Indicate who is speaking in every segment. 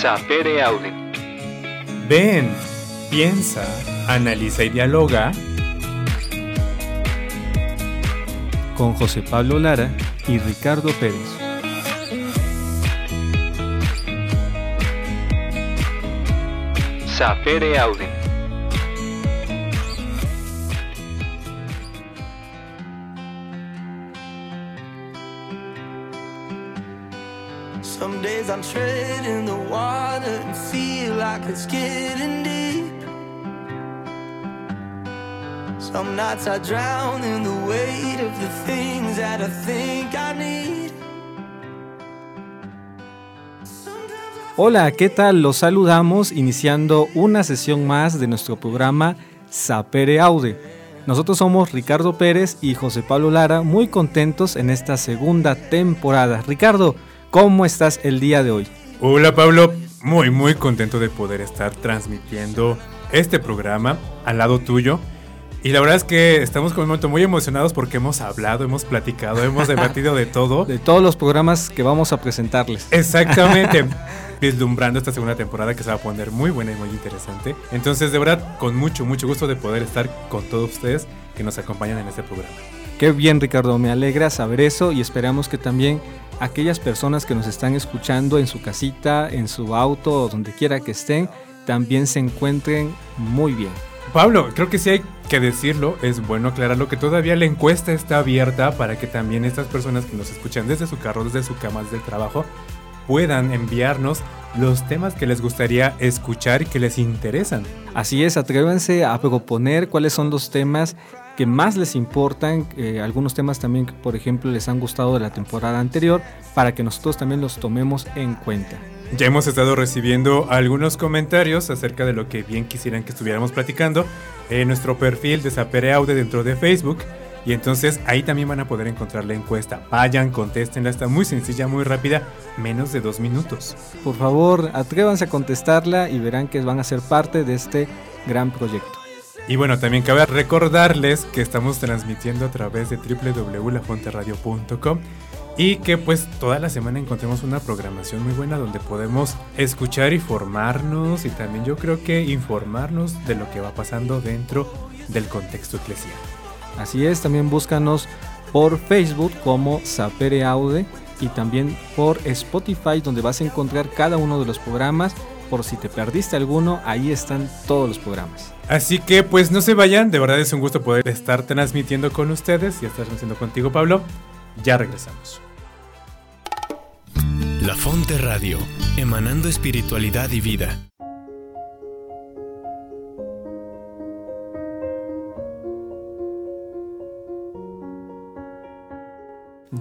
Speaker 1: Sapere Aude.
Speaker 2: Ven, piensa, analiza y dialoga
Speaker 3: con José Pablo Lara y Ricardo Pérez.
Speaker 1: Sapere Aude.
Speaker 4: Some days I'm treading the and feel like it's getting deep. Some nights I drown in the weight of the things that I think I need.
Speaker 3: Hola, ¿qué tal? Los saludamos iniciando una sesión más de nuestro programa Sapere Aude. Nosotros somos Ricardo Pérez y José Pablo Lara, muy contentos en esta segunda temporada. Ricardo, ¿cómo estás el día de hoy?
Speaker 2: Hola Pablo, muy muy contento de poder estar transmitiendo este programa al lado tuyo. Y la verdad es que estamos con un momento muy emocionados porque hemos hablado, hemos platicado, hemos debatido de todo.
Speaker 3: De todos los programas que vamos a presentarles.
Speaker 2: Exactamente. vislumbrando esta segunda temporada que se va a poner muy buena y muy interesante. Entonces, de verdad, con mucho, mucho gusto de poder estar con todos ustedes que nos acompañan en este programa.
Speaker 3: Qué bien, Ricardo, me alegra saber eso y esperamos que también aquellas personas que nos están escuchando en su casita, en su auto o donde quiera que estén, también se encuentren muy bien.
Speaker 2: Pablo, creo que sí hay que decirlo, es bueno aclararlo que todavía la encuesta está abierta para que también estas personas que nos escuchan desde su carro, desde su cama, desde el trabajo, puedan enviarnos los temas que les gustaría escuchar y que les interesan.
Speaker 3: Así es, atrévanse a proponer cuáles son los temas que más les importan, eh, algunos temas también que por ejemplo les han gustado de la temporada anterior, para que nosotros también los tomemos en cuenta.
Speaker 2: Ya hemos estado recibiendo algunos comentarios acerca de lo que bien quisieran que estuviéramos platicando en nuestro perfil de Sapere Aude dentro de Facebook. Y entonces ahí también van a poder encontrar la encuesta. Vayan, contéstenla, está muy sencilla, muy rápida, menos de dos minutos.
Speaker 3: Por favor, atrévanse a contestarla y verán que van a ser parte de este gran proyecto.
Speaker 2: Y bueno, también cabe recordarles que estamos transmitiendo a través de www.lafonteradio.com y que pues toda la semana encontremos una programación muy buena donde podemos escuchar y formarnos y también yo creo que informarnos de lo que va pasando dentro del contexto eclesial.
Speaker 3: Así es, también búscanos por Facebook como Sapere Aude y también por Spotify donde vas a encontrar cada uno de los programas. Por si te perdiste alguno, ahí están todos los programas.
Speaker 2: Así que pues no se vayan, de verdad es un gusto poder estar transmitiendo con ustedes y estar transmitiendo contigo Pablo. Ya regresamos.
Speaker 5: La Fonte Radio, emanando espiritualidad y vida.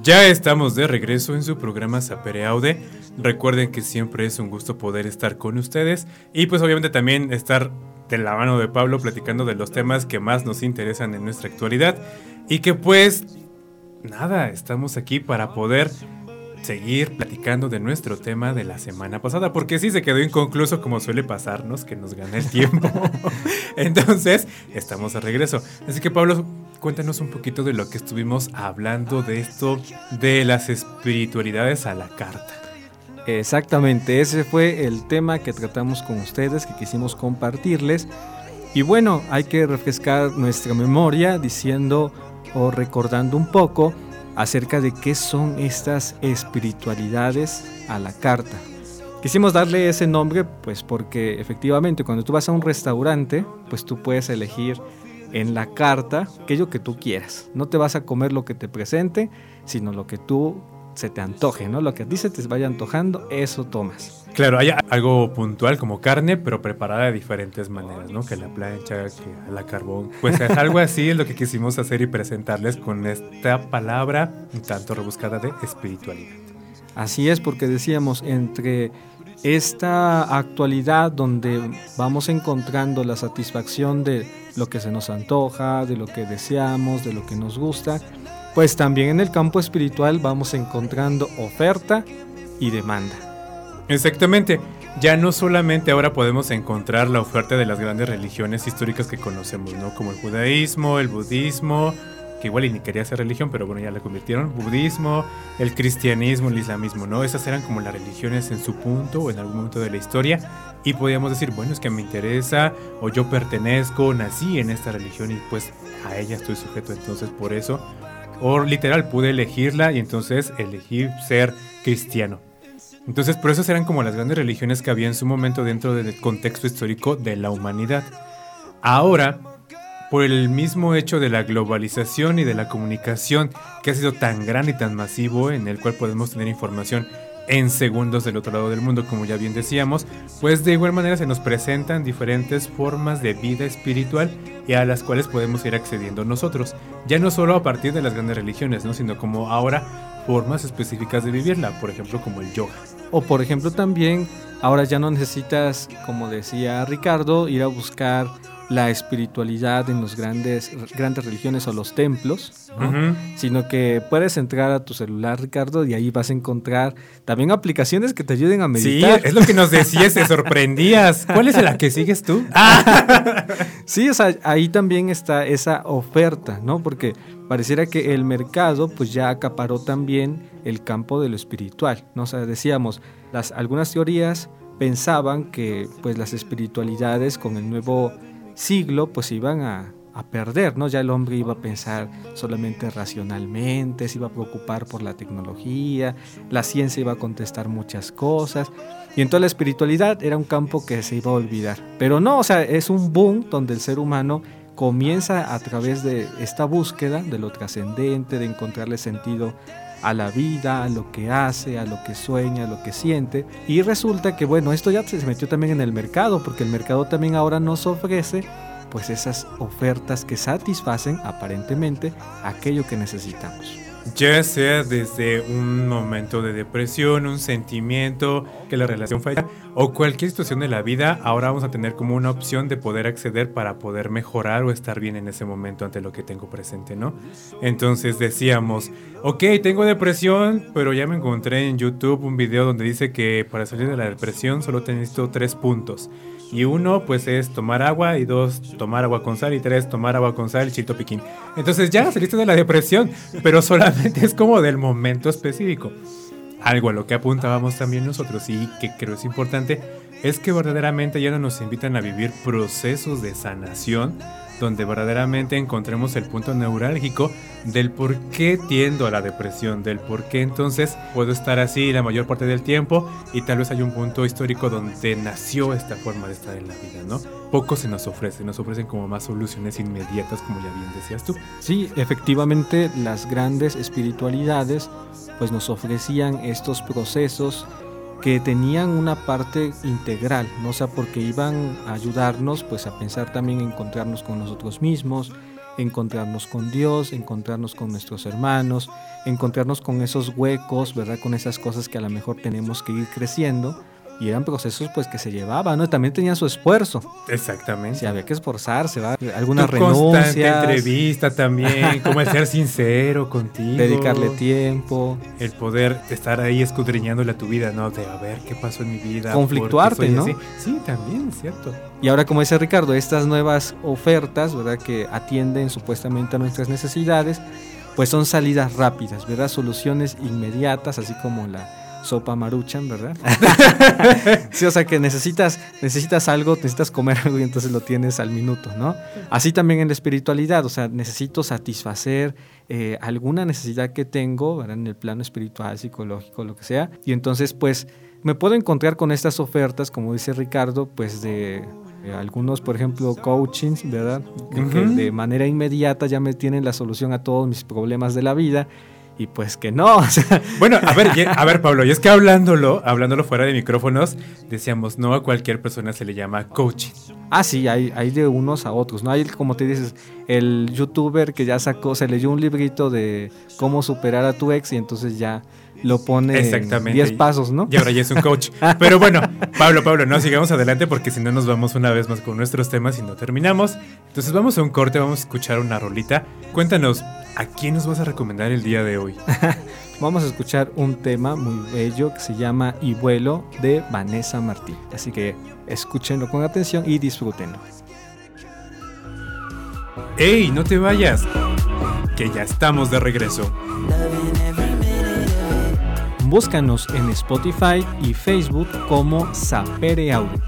Speaker 2: Ya estamos de regreso en su programa Sapere Aude. Recuerden que siempre es un gusto poder estar con ustedes y pues obviamente también estar de la mano de Pablo platicando de los temas que más nos interesan en nuestra actualidad y que pues nada, estamos aquí para poder seguir platicando de nuestro tema de la semana pasada, porque sí se quedó inconcluso como suele pasarnos, que nos gana el tiempo. Entonces, estamos de regreso. Así que Pablo, cuéntanos un poquito de lo que estuvimos hablando de esto de las espiritualidades a la carta.
Speaker 3: Exactamente, ese fue el tema que tratamos con ustedes, que quisimos compartirles. Y bueno, hay que refrescar nuestra memoria diciendo o recordando un poco acerca de qué son estas espiritualidades a la carta. Quisimos darle ese nombre pues porque efectivamente cuando tú vas a un restaurante pues tú puedes elegir en la carta aquello que tú quieras. No te vas a comer lo que te presente, sino lo que tú se te antoje, ¿no? Lo que a ti se te vaya antojando, eso tomas.
Speaker 2: Claro, hay algo puntual como carne, pero preparada de diferentes maneras, ¿no? Que la plancha, que la carbón. Pues es algo así es lo que quisimos hacer y presentarles con esta palabra un tanto rebuscada de espiritualidad.
Speaker 3: Así es, porque decíamos, entre esta actualidad donde vamos encontrando la satisfacción de lo que se nos antoja, de lo que deseamos, de lo que nos gusta, pues también en el campo espiritual vamos encontrando oferta y demanda.
Speaker 2: Exactamente. Ya no solamente ahora podemos encontrar la oferta de las grandes religiones históricas que conocemos, ¿no? Como el judaísmo, el budismo que igual ni quería ser religión, pero bueno, ya la convirtieron, budismo, el cristianismo, el islamismo, ¿no? Esas eran como las religiones en su punto o en algún momento de la historia y podíamos decir, bueno, es que me interesa o yo pertenezco, nací en esta religión y pues a ella estoy sujeto, entonces por eso, o literal pude elegirla y entonces elegí ser cristiano. Entonces por eso eran como las grandes religiones que había en su momento dentro del contexto histórico de la humanidad. Ahora, por el mismo hecho de la globalización y de la comunicación que ha sido tan grande y tan masivo en el cual podemos tener información en segundos del otro lado del mundo, como ya bien decíamos, pues de igual manera se nos presentan diferentes formas de vida espiritual y a las cuales podemos ir accediendo nosotros, ya no solo a partir de las grandes religiones, ¿no? sino como ahora formas específicas de vivirla, por ejemplo como el yoga.
Speaker 3: O por ejemplo también, ahora ya no necesitas, como decía Ricardo, ir a buscar la espiritualidad en los grandes, grandes religiones o los templos, sino que puedes entrar a tu celular, Ricardo, y ahí vas a encontrar también aplicaciones que te ayuden a meditar.
Speaker 2: Sí, es lo que nos decías, te sorprendías. ¿Cuál es la que sigues tú?
Speaker 3: sí, o sea, ahí también está esa oferta, ¿no? Porque pareciera que el mercado pues ya acaparó también el campo de lo espiritual, ¿no? O sea, decíamos, las, algunas teorías pensaban que pues las espiritualidades con el nuevo siglo pues iban a, perder, ¿no? Ya el hombre iba a pensar solamente racionalmente, se iba a preocupar por la tecnología, la ciencia iba a contestar muchas cosas, y entonces la espiritualidad era un campo que se iba a olvidar. Pero no, o sea, es un boom donde el ser humano comienza a través de esta búsqueda de lo trascendente, de encontrarle sentido a la vida, a lo que hace, a lo que sueña, a lo que siente. Y resulta que, bueno, esto ya se metió también en el mercado, porque el mercado también ahora nos ofrece pues esas ofertas que satisfacen aparentemente aquello que necesitamos
Speaker 2: ya sea desde un momento de depresión, un sentimiento, que la relación falla o cualquier situación de la vida, ahora vamos a tener como una opción de poder acceder para poder mejorar o estar bien en ese momento ante lo que tengo presente, ¿no? Entonces decíamos, ok, tengo depresión, pero ya me encontré en YouTube un video donde dice que para salir de la depresión solo necesito tres puntos. Y uno, pues es tomar agua. Y dos, tomar agua con sal. Y tres, tomar agua con sal, chito piquín. Entonces ya saliste de la depresión, pero solamente es como del momento específico. Algo a lo que apuntábamos también nosotros y que creo es importante es que verdaderamente ya no nos invitan a vivir procesos de sanación donde verdaderamente encontremos el punto neurálgico del por qué tiendo a la depresión, del por qué entonces puedo estar así la mayor parte del tiempo y tal vez hay un punto histórico donde nació esta forma de estar en la vida, ¿no? Poco se nos ofrece, nos ofrecen como más soluciones inmediatas, como ya bien decías tú.
Speaker 3: Sí, efectivamente las grandes espiritualidades pues nos ofrecían estos procesos que tenían una parte integral, ¿no? o sea, porque iban a ayudarnos pues a pensar también en encontrarnos con nosotros mismos, encontrarnos con Dios, encontrarnos con nuestros hermanos, encontrarnos con esos huecos, ¿verdad? Con esas cosas que a lo mejor tenemos que ir creciendo y eran procesos pues que se llevaban, ¿no? También tenía su esfuerzo.
Speaker 2: Exactamente.
Speaker 3: Había que esforzarse, ¿va? Algunas renuncias.
Speaker 2: entrevista también, como el ser sincero contigo.
Speaker 3: Dedicarle tiempo.
Speaker 2: El poder estar ahí escudriñándole a tu vida, ¿no? De a ver qué pasó en mi vida.
Speaker 3: Conflictuarte, ¿no?
Speaker 2: Sí, también, es cierto.
Speaker 3: Y ahora, como dice Ricardo, estas nuevas ofertas, ¿verdad? Que atienden supuestamente a nuestras necesidades, pues son salidas rápidas, ¿verdad? Soluciones inmediatas, así como la sopa maruchan, ¿verdad? sí, o sea que necesitas, necesitas algo, necesitas comer algo y entonces lo tienes al minuto, ¿no? Así también en la espiritualidad, o sea, necesito satisfacer eh, alguna necesidad que tengo, ¿verdad? En el plano espiritual, psicológico, lo que sea. Y entonces, pues, me puedo encontrar con estas ofertas, como dice Ricardo, pues de algunos, por ejemplo, coachings, ¿verdad? que de manera inmediata ya me tienen la solución a todos mis problemas de la vida y pues que no.
Speaker 2: bueno, a ver, a ver, Pablo, y es que hablándolo, hablándolo fuera de micrófonos, decíamos, no a cualquier persona se le llama coaching.
Speaker 3: Ah, sí, hay, hay de unos a otros, ¿no? Hay, como te dices, el youtuber que ya sacó, se leyó un librito de cómo superar a tu ex y entonces ya lo pone Exactamente. 10 pasos, ¿no?
Speaker 2: Y ahora ya es un coach. Pero bueno, Pablo, Pablo, no sigamos adelante porque si no nos vamos una vez más con nuestros temas y no terminamos. Entonces vamos a un corte, vamos a escuchar una rolita. Cuéntanos, ¿A quién nos vas a recomendar el día de hoy?
Speaker 3: Vamos a escuchar un tema muy bello que se llama Y vuelo de Vanessa Martín. Así que escúchenlo con atención y disfrútenlo.
Speaker 2: ¡Ey, no te vayas! que ya estamos de regreso.
Speaker 3: Búscanos en Spotify y Facebook como Sapere Audio.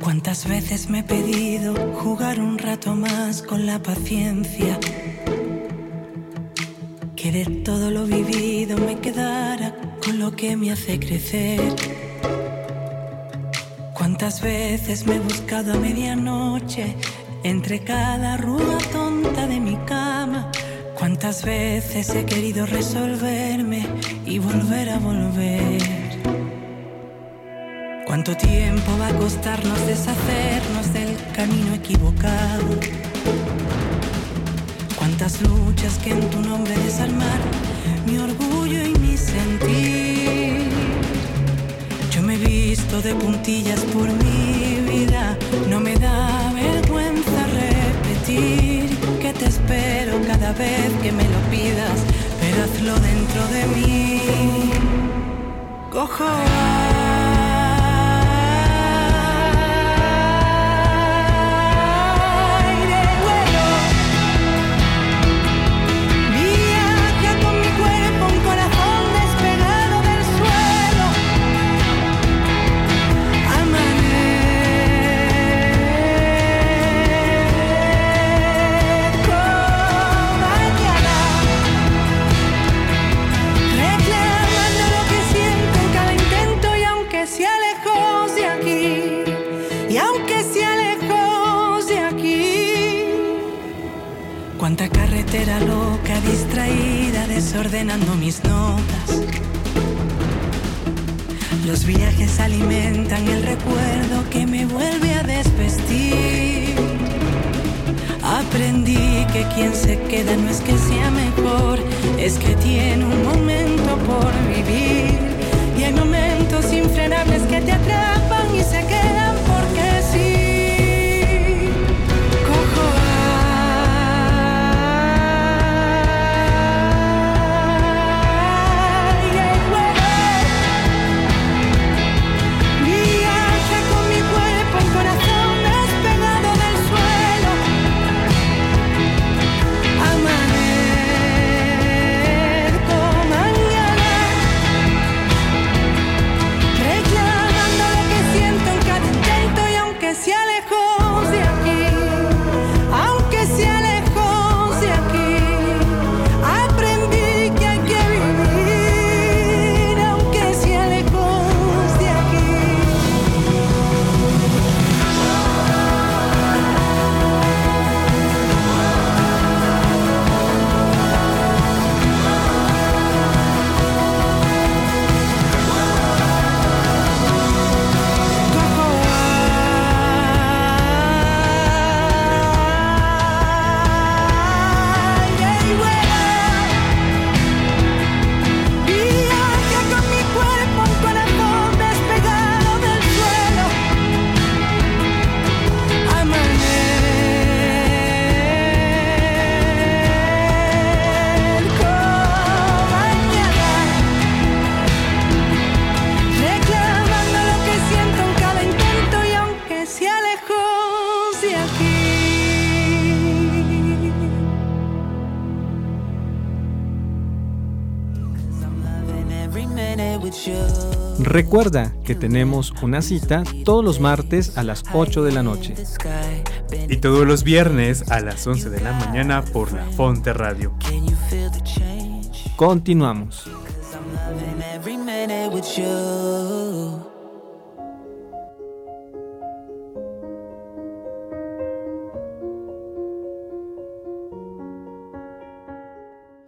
Speaker 1: ¿Cuántas veces me he pedido jugar un rato más con la paciencia? Que de todo lo vivido me quedara con lo que me hace crecer. ¿Cuántas veces me he buscado a medianoche entre cada rúa tonta de mi cama? ¿Cuántas veces he querido resolverme y volver a volver? ¿Cuánto tiempo va a costarnos deshacernos del camino equivocado? ¿Cuántas luchas que en tu nombre desarmar mi orgullo y mi sentir? Yo me he visto de puntillas por mi vida, no me da vergüenza que te espero cada vez que me lo pidas, pero hazlo dentro de mí. Cojo carretera loca, distraída, desordenando mis notas. Los viajes alimentan el recuerdo que me vuelve a desvestir. Aprendí que quien se queda no es que sea mejor, es que tiene un momento
Speaker 3: Recuerda que tenemos una cita todos los martes a las 8 de la noche.
Speaker 2: Y todos los viernes a las 11 de la mañana por la Fonte Radio.
Speaker 3: Continuamos.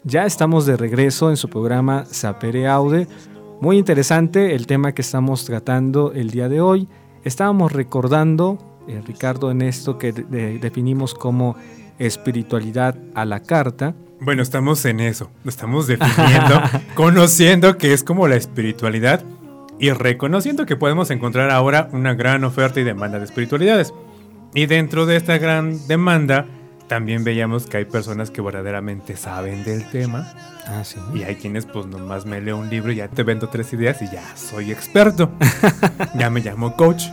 Speaker 3: Ya estamos de regreso en su programa Sapere Aude. Muy interesante el tema que estamos tratando el día de hoy. Estábamos recordando, eh, Ricardo, en esto que de- de- definimos como espiritualidad a la carta.
Speaker 2: Bueno, estamos en eso. Estamos definiendo, conociendo que es como la espiritualidad y reconociendo que podemos encontrar ahora una gran oferta y demanda de espiritualidades. Y dentro de esta gran demanda también veíamos que hay personas que verdaderamente saben del tema
Speaker 3: Ah, sí.
Speaker 2: y hay quienes pues nomás me leo un libro y ya te vendo tres ideas y ya soy experto. ya me llamo coach.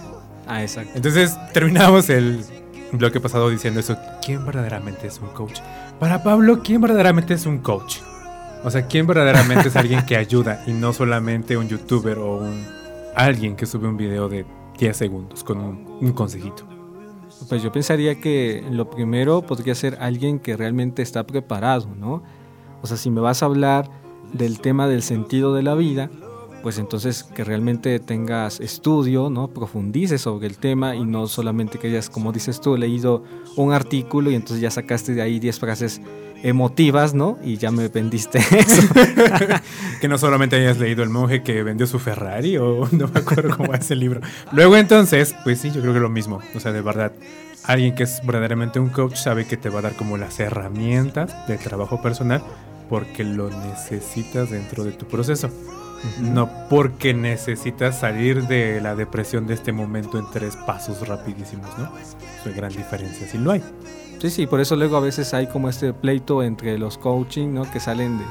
Speaker 3: Ah, exacto.
Speaker 2: Entonces terminamos el bloque pasado diciendo eso. ¿Quién verdaderamente es un coach? Para Pablo, ¿quién verdaderamente es un coach? O sea, ¿quién verdaderamente es alguien que ayuda y no solamente un youtuber o un alguien que sube un video de 10 segundos con un, un consejito?
Speaker 3: Pues yo pensaría que lo primero podría ser alguien que realmente está preparado, ¿no? O sea, si me vas a hablar del tema del sentido de la vida, pues entonces que realmente tengas estudio, ¿no? Profundices sobre el tema y no solamente que hayas, como dices tú, leído un artículo y entonces ya sacaste de ahí 10 frases emotivas, ¿no? Y ya me vendiste eso.
Speaker 2: que no solamente hayas leído El monje que vendió su Ferrari o no me acuerdo cómo es el libro. Luego entonces, pues sí, yo creo que lo mismo. O sea, de verdad, alguien que es verdaderamente un coach sabe que te va a dar como las herramientas de trabajo personal porque lo necesitas dentro de tu proceso. No porque necesitas salir de la depresión de este momento en tres pasos rapidísimos, ¿no? Es una gran diferencia, si lo hay.
Speaker 3: Sí, sí, por eso luego a veces hay como este pleito entre los coaching, ¿no? Que salen de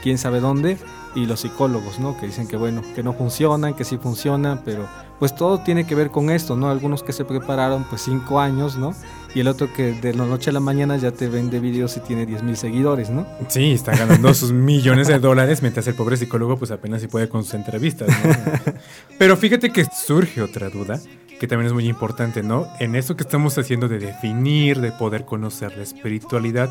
Speaker 3: quién sabe dónde y los psicólogos, ¿no? Que dicen que bueno, que no funcionan, que sí funcionan, pero pues todo tiene que ver con esto, ¿no? Algunos que se prepararon pues cinco años, ¿no? Y el otro que de la noche a la mañana ya te vende videos y tiene 10 mil seguidores, ¿no?
Speaker 2: Sí, está ganando sus millones de dólares mientras el pobre psicólogo pues apenas si puede con sus entrevistas, ¿no? Pero fíjate que surge otra duda que también es muy importante, ¿no? En eso que estamos haciendo de definir, de poder conocer la espiritualidad,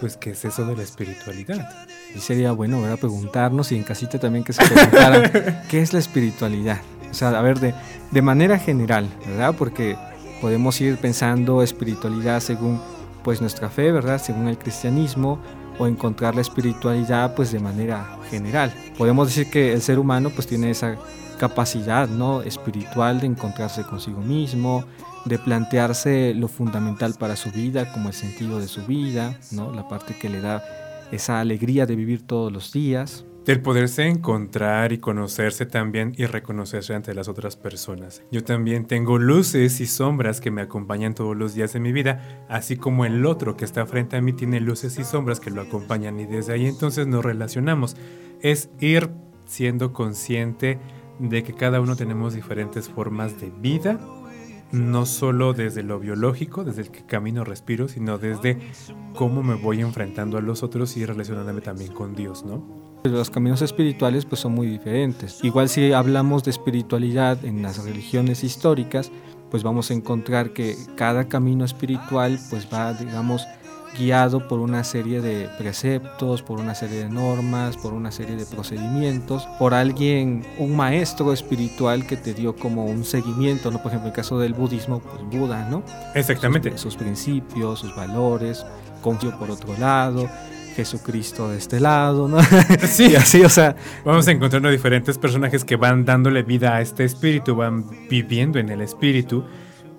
Speaker 2: pues ¿qué es eso de la espiritualidad?
Speaker 3: Y sería bueno, ¿verdad? Preguntarnos y en casita también que se preguntaran qué es la espiritualidad. O sea, a ver, de, de manera general, ¿verdad? Porque podemos ir pensando espiritualidad según pues nuestra fe, ¿verdad? Según el cristianismo o encontrar la espiritualidad pues de manera general. Podemos decir que el ser humano pues tiene esa capacidad, ¿no? espiritual de encontrarse consigo mismo, de plantearse lo fundamental para su vida como el sentido de su vida, ¿no? La parte que le da esa alegría de vivir todos los días,
Speaker 2: del poderse encontrar y conocerse también y reconocerse ante las otras personas. Yo también tengo luces y sombras que me acompañan todos los días de mi vida, así como el otro que está frente a mí tiene luces y sombras que lo acompañan y desde ahí entonces nos relacionamos. Es ir siendo consciente de que cada uno tenemos diferentes formas de vida, no solo desde lo biológico, desde el que camino respiro, sino desde cómo me voy enfrentando a los otros y relacionándome también con Dios, ¿no?
Speaker 3: Los caminos espirituales pues son muy diferentes. Igual si hablamos de espiritualidad en las religiones históricas, pues vamos a encontrar que cada camino espiritual pues va, digamos, guiado por una serie de preceptos, por una serie de normas, por una serie de procedimientos, por alguien, un maestro espiritual que te dio como un seguimiento, ¿no? Por ejemplo, en el caso del budismo, pues Buda, ¿no?
Speaker 2: Exactamente.
Speaker 3: Sus, sus principios, sus valores, Confucio por otro lado, Jesucristo de este lado, ¿no?
Speaker 2: Sí,
Speaker 3: así, o sea.
Speaker 2: Vamos encontrando diferentes personajes que van dándole vida a este espíritu, van viviendo en el espíritu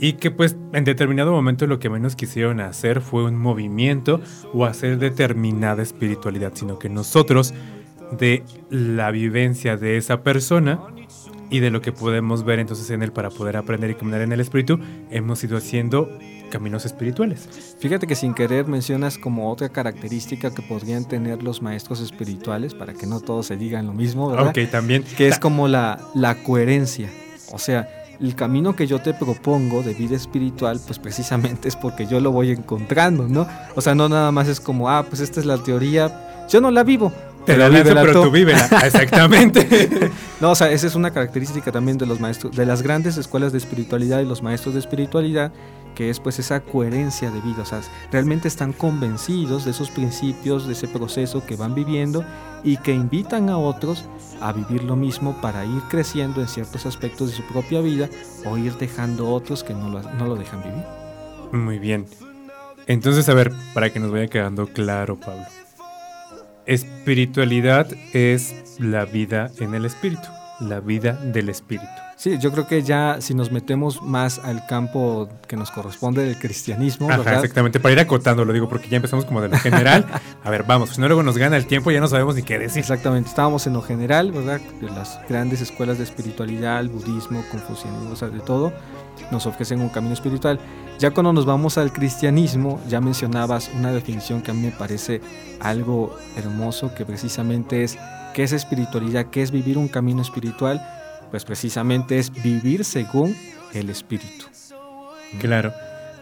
Speaker 2: y que pues en determinado momento lo que menos quisieron hacer fue un movimiento o hacer determinada espiritualidad, sino que nosotros de la vivencia de esa persona y de lo que podemos ver entonces en él para poder aprender y caminar en el espíritu, hemos ido haciendo caminos espirituales.
Speaker 3: Fíjate que sin querer mencionas como otra característica que podrían tener los maestros espirituales, para que no todos se digan lo mismo, ¿verdad?
Speaker 2: Ok, también.
Speaker 3: Que es como la, la coherencia. O sea, el camino que yo te propongo de vida espiritual, pues precisamente es porque yo lo voy encontrando, ¿no? O sea, no nada más es como, ah, pues esta es la teoría, yo no la vivo.
Speaker 2: Te la lanzo, pero tú vívela. Exactamente.
Speaker 3: no, o sea, esa es una característica también de los maestros, de las grandes escuelas de espiritualidad y los maestros de espiritualidad, que es pues esa coherencia de vida, o sea, realmente están convencidos de esos principios, de ese proceso que van viviendo y que invitan a otros a vivir lo mismo para ir creciendo en ciertos aspectos de su propia vida o ir dejando otros que no lo, no lo dejan vivir.
Speaker 2: Muy bien. Entonces, a ver, para que nos vaya quedando claro, Pablo. Espiritualidad es la vida en el espíritu, la vida del espíritu.
Speaker 3: Sí, yo creo que ya si nos metemos más al campo que nos corresponde del cristianismo,
Speaker 2: Ajá,
Speaker 3: ¿verdad?
Speaker 2: exactamente, para ir acotando, lo digo, porque ya empezamos como de lo general. A ver, vamos, si no luego nos gana el tiempo, ya no sabemos ni qué decir.
Speaker 3: Exactamente, estábamos en lo general, ¿verdad? De las grandes escuelas de espiritualidad, el budismo, confucianismo, o sea, de todo. nos ofrecen un camino espiritual. Ya cuando nos vamos al cristianismo, ya mencionabas una definición que a mí me parece algo hermoso, que precisamente es qué es espiritualidad, qué es vivir un camino espiritual, pues precisamente es vivir según el espíritu.
Speaker 2: Claro.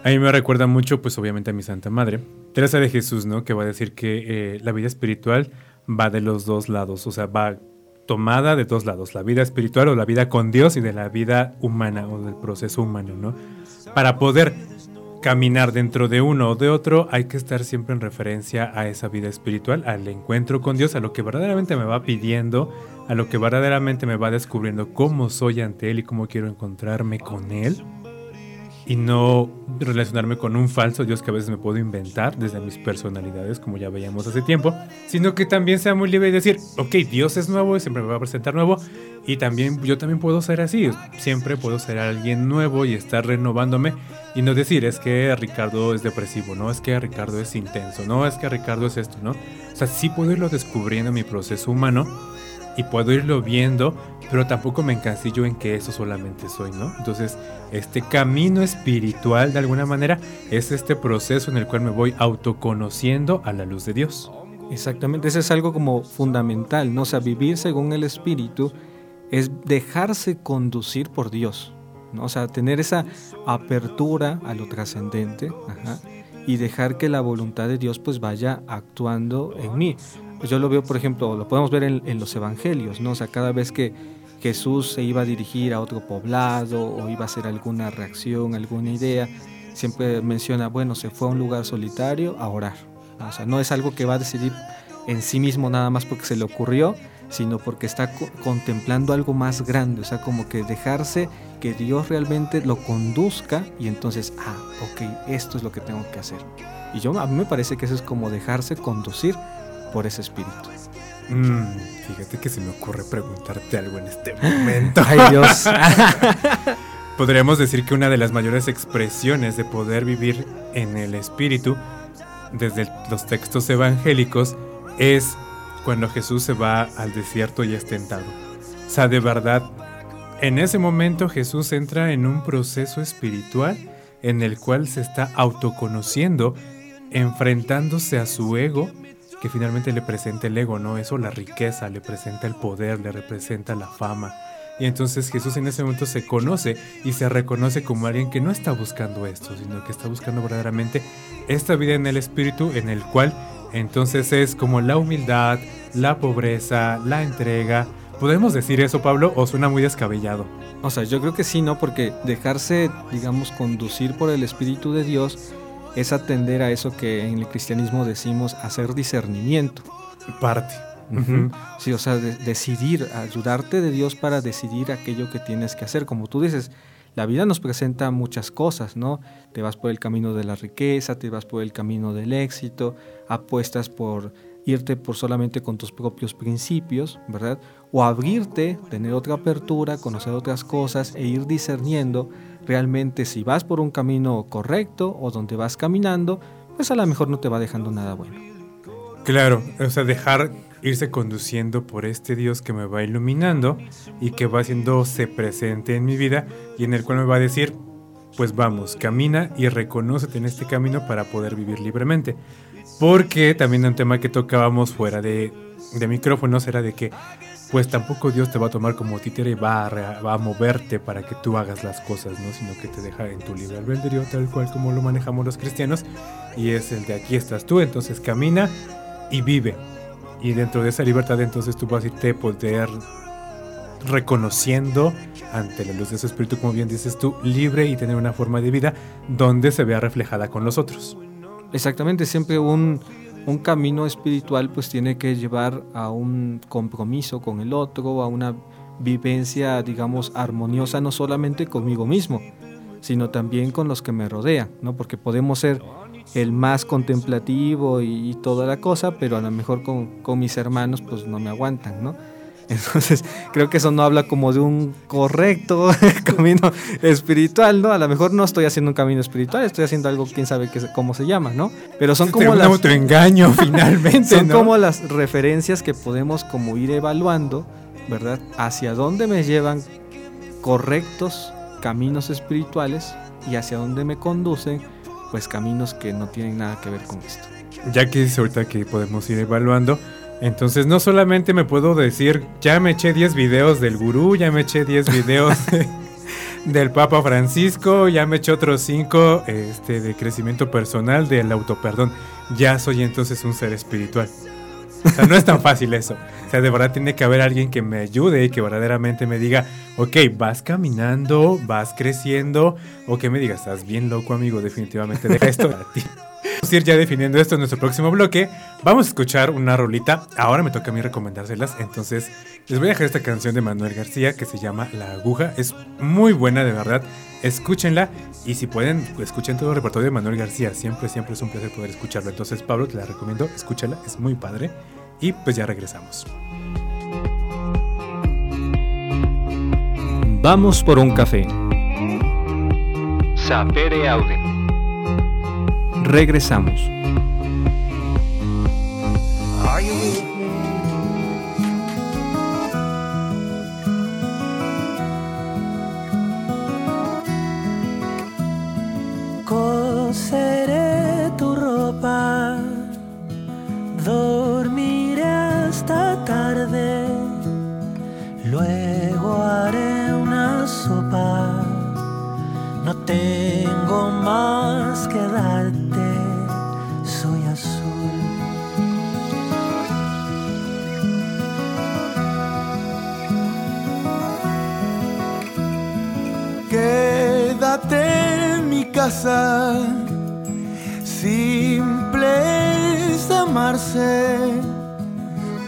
Speaker 2: A mí me recuerda mucho, pues obviamente a mi Santa Madre, Teresa de Jesús, ¿no? Que va a decir que eh, la vida espiritual va de los dos lados, o sea, va tomada de dos lados, la vida espiritual o la vida con Dios y de la vida humana o del proceso humano, ¿no? Para poder caminar dentro de uno o de otro, hay que estar siempre en referencia a esa vida espiritual, al encuentro con Dios, a lo que verdaderamente me va pidiendo, a lo que verdaderamente me va descubriendo cómo soy ante Él y cómo quiero encontrarme con Él y no relacionarme con un falso Dios que a veces me puedo inventar desde mis personalidades, como ya veíamos hace tiempo, sino que también sea muy libre y decir, ok, Dios es nuevo y siempre me va a presentar nuevo, y también yo también puedo ser así, siempre puedo ser alguien nuevo y estar renovándome y no decir, es que Ricardo es depresivo, no, es que Ricardo es intenso, no, es que Ricardo es esto, ¿no? O sea, sí puedo irlo descubriendo en mi proceso humano y puedo irlo viendo, pero tampoco me encasillo en que eso solamente soy, ¿no? Entonces, este camino espiritual, de alguna manera, es este proceso en el cual me voy autoconociendo a la luz de Dios.
Speaker 3: Exactamente, eso es algo como fundamental, ¿no? O sea, vivir según el Espíritu es dejarse conducir por Dios, ¿no? O sea, tener esa apertura a lo trascendente, y dejar que la voluntad de Dios pues vaya actuando en mí. Pues yo lo veo, por ejemplo, lo podemos ver en, los evangelios, ¿no? O sea, cada vez que Jesús se iba a dirigir a otro poblado o iba a hacer alguna reacción, alguna idea, siempre menciona, bueno, se fue a un lugar solitario a orar. O sea, no es algo que va a decidir en sí mismo nada más porque se le ocurrió, sino porque está contemplando algo más grande, o sea, como que dejarse que Dios realmente lo conduzca y entonces, ah, ok, esto es lo que tengo que hacer. Y yo a mí me parece que eso es como dejarse conducir por ese espíritu.
Speaker 2: Mm, fíjate que se me ocurre preguntarte algo en este momento.
Speaker 3: Ay Dios.
Speaker 2: Podríamos decir que una de las mayores expresiones de poder vivir en el espíritu desde los textos evangélicos es cuando Jesús se va al desierto y es tentado. O sea, de verdad, en ese momento Jesús entra en un proceso espiritual en el cual se está autoconociendo, enfrentándose a su ego que finalmente le presenta el ego, ¿no? Eso, la riqueza, le presenta el poder, le representa la fama. Y entonces Jesús en ese momento se conoce y se reconoce como alguien que no está buscando esto, sino que está buscando verdaderamente esta vida en el espíritu, en el cual entonces es como la humildad, la pobreza, la entrega. ¿Podemos decir eso, Pablo, o suena muy descabellado?
Speaker 3: O sea, yo creo que sí, ¿no? Porque dejarse, digamos, conducir por el Espíritu de Dios es atender a eso que en el cristianismo decimos hacer discernimiento.
Speaker 2: Parte.
Speaker 3: Sí, o sea, decidir, ayudarte de Dios para decidir aquello que tienes que hacer. Como tú dices, la vida nos presenta muchas cosas, ¿no? Te vas por el camino de la riqueza, te vas por el camino del éxito, apuestas por irte por solamente con tus propios principios, ¿verdad? O abrirte, tener otra apertura, conocer otras cosas e ir discerniendo realmente si vas por un camino correcto o donde vas caminando, pues a lo mejor no te va dejando nada bueno.
Speaker 2: Claro, o sea, dejar irse conduciendo por este Dios que me va iluminando y que va haciéndose presente en mi vida y en el cual me va a decir, pues vamos, camina y reconócete en este camino para poder vivir libremente. Porque también un tema que tocábamos fuera de, de micrófonos era de que pues tampoco Dios te va a tomar como títere y va a, moverte para que tú hagas las cosas, ¿no? Sino que te deja en tu libre albedrío, tal cual como lo manejamos los cristianos. Y es el de aquí estás tú, entonces camina y vive. Y dentro de esa libertad entonces tú vas a irte poder reconociendo ante la luz de su espíritu, como bien dices tú, libre y tener una forma de vida donde se vea reflejada con los otros.
Speaker 3: Exactamente, siempre un, un camino espiritual pues tiene que llevar a un compromiso con el otro, a una vivencia, digamos, armoniosa no solamente conmigo mismo, sino también con los que me rodean, ¿no? Porque podemos ser el más contemplativo y, toda la cosa, pero a lo mejor con, con mis hermanos pues no me aguantan, ¿no? Entonces, creo que eso no habla como de un correcto camino espiritual, ¿no? A lo mejor no estoy haciendo un camino espiritual, estoy haciendo algo, quién sabe qué, cómo se llama, ¿no? Pero son como las...
Speaker 2: engaño, finalmente,
Speaker 3: Son como las referencias que podemos como ir evaluando, ¿verdad? Hacia dónde me llevan correctos caminos espirituales y hacia dónde me conducen, pues caminos que no tienen nada que ver con esto.
Speaker 2: Ya que es ahorita que podemos ir evaluando, entonces no solamente me puedo decir, ya me eché 10 videos del gurú, ya me eché 10 videos del Papa Francisco, ya me eché otros 5 este, de crecimiento personal, del autoperdón. Ya soy entonces un ser espiritual. O sea, no es tan fácil eso. O sea, de verdad tiene que haber alguien que me ayude y que verdaderamente me diga, ok, vas caminando, vas creciendo, o que me diga, estás bien loco, amigo, definitivamente deja esto para ti. Vamos a ir ya definiendo esto en nuestro próximo bloque. Vamos a escuchar una rolita. Ahora me toca a mí recomendárselas. Entonces, les voy a dejar esta canción de Manuel García que se llama La Aguja. Es muy buena, de verdad. Escúchenla. Y si pueden, escuchen todo el repertorio de Manuel García. Siempre, siempre es un placer poder escucharlo. Entonces, Pablo, te la recomiendo. Escúchala. Es muy padre. Y pues ya regresamos.
Speaker 3: Vamos por un café.
Speaker 5: Sapere Aude.
Speaker 3: Regresamos.
Speaker 4: Coseré tu ropa, dormiré hasta tarde, luego haré una sopa. No tengo más que darte,
Speaker 6: casa, simple amarse,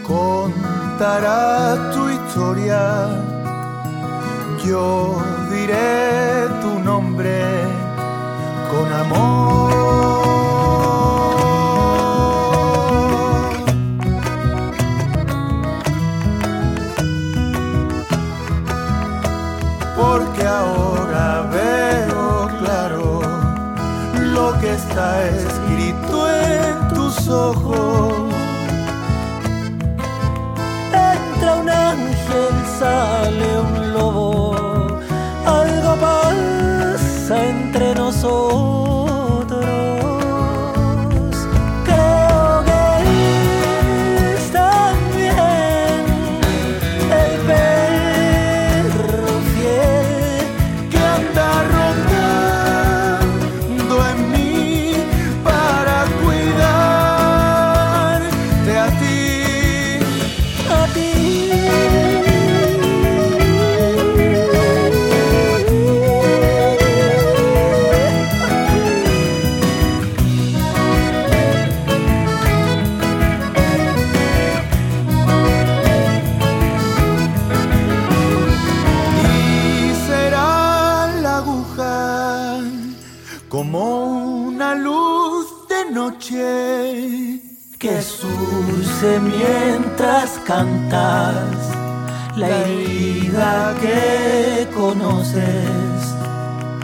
Speaker 6: contará tu historia, yo diré tu nombre con amor.
Speaker 4: Entra un ángel, sale un lobo, algo pasa entre nosotros.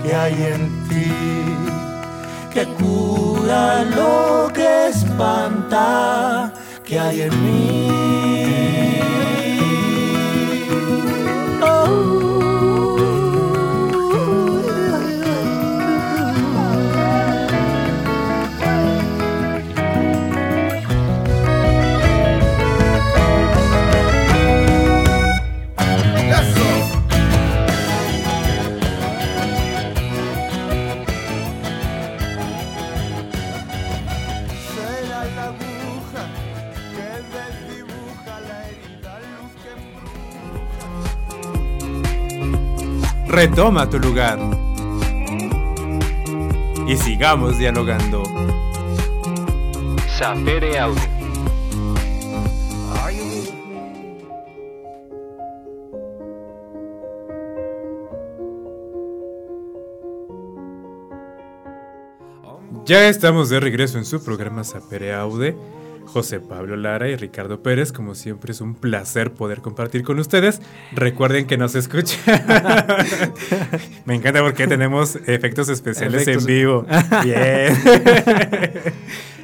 Speaker 4: Que
Speaker 6: hay en ti
Speaker 4: que cura lo que espanta que hay en mí.
Speaker 6: será
Speaker 2: Retoma tu lugar. Y sigamos dialogando.
Speaker 5: Sapere?
Speaker 2: Ya estamos de regreso en su programa Sapere Aude. José Pablo Lara y Ricardo Pérez, como siempre es un placer poder compartir con ustedes. Recuerden que nos escuchan. Me encanta porque tenemos efectos especiales
Speaker 3: Efectos.
Speaker 2: en vivo. Bien.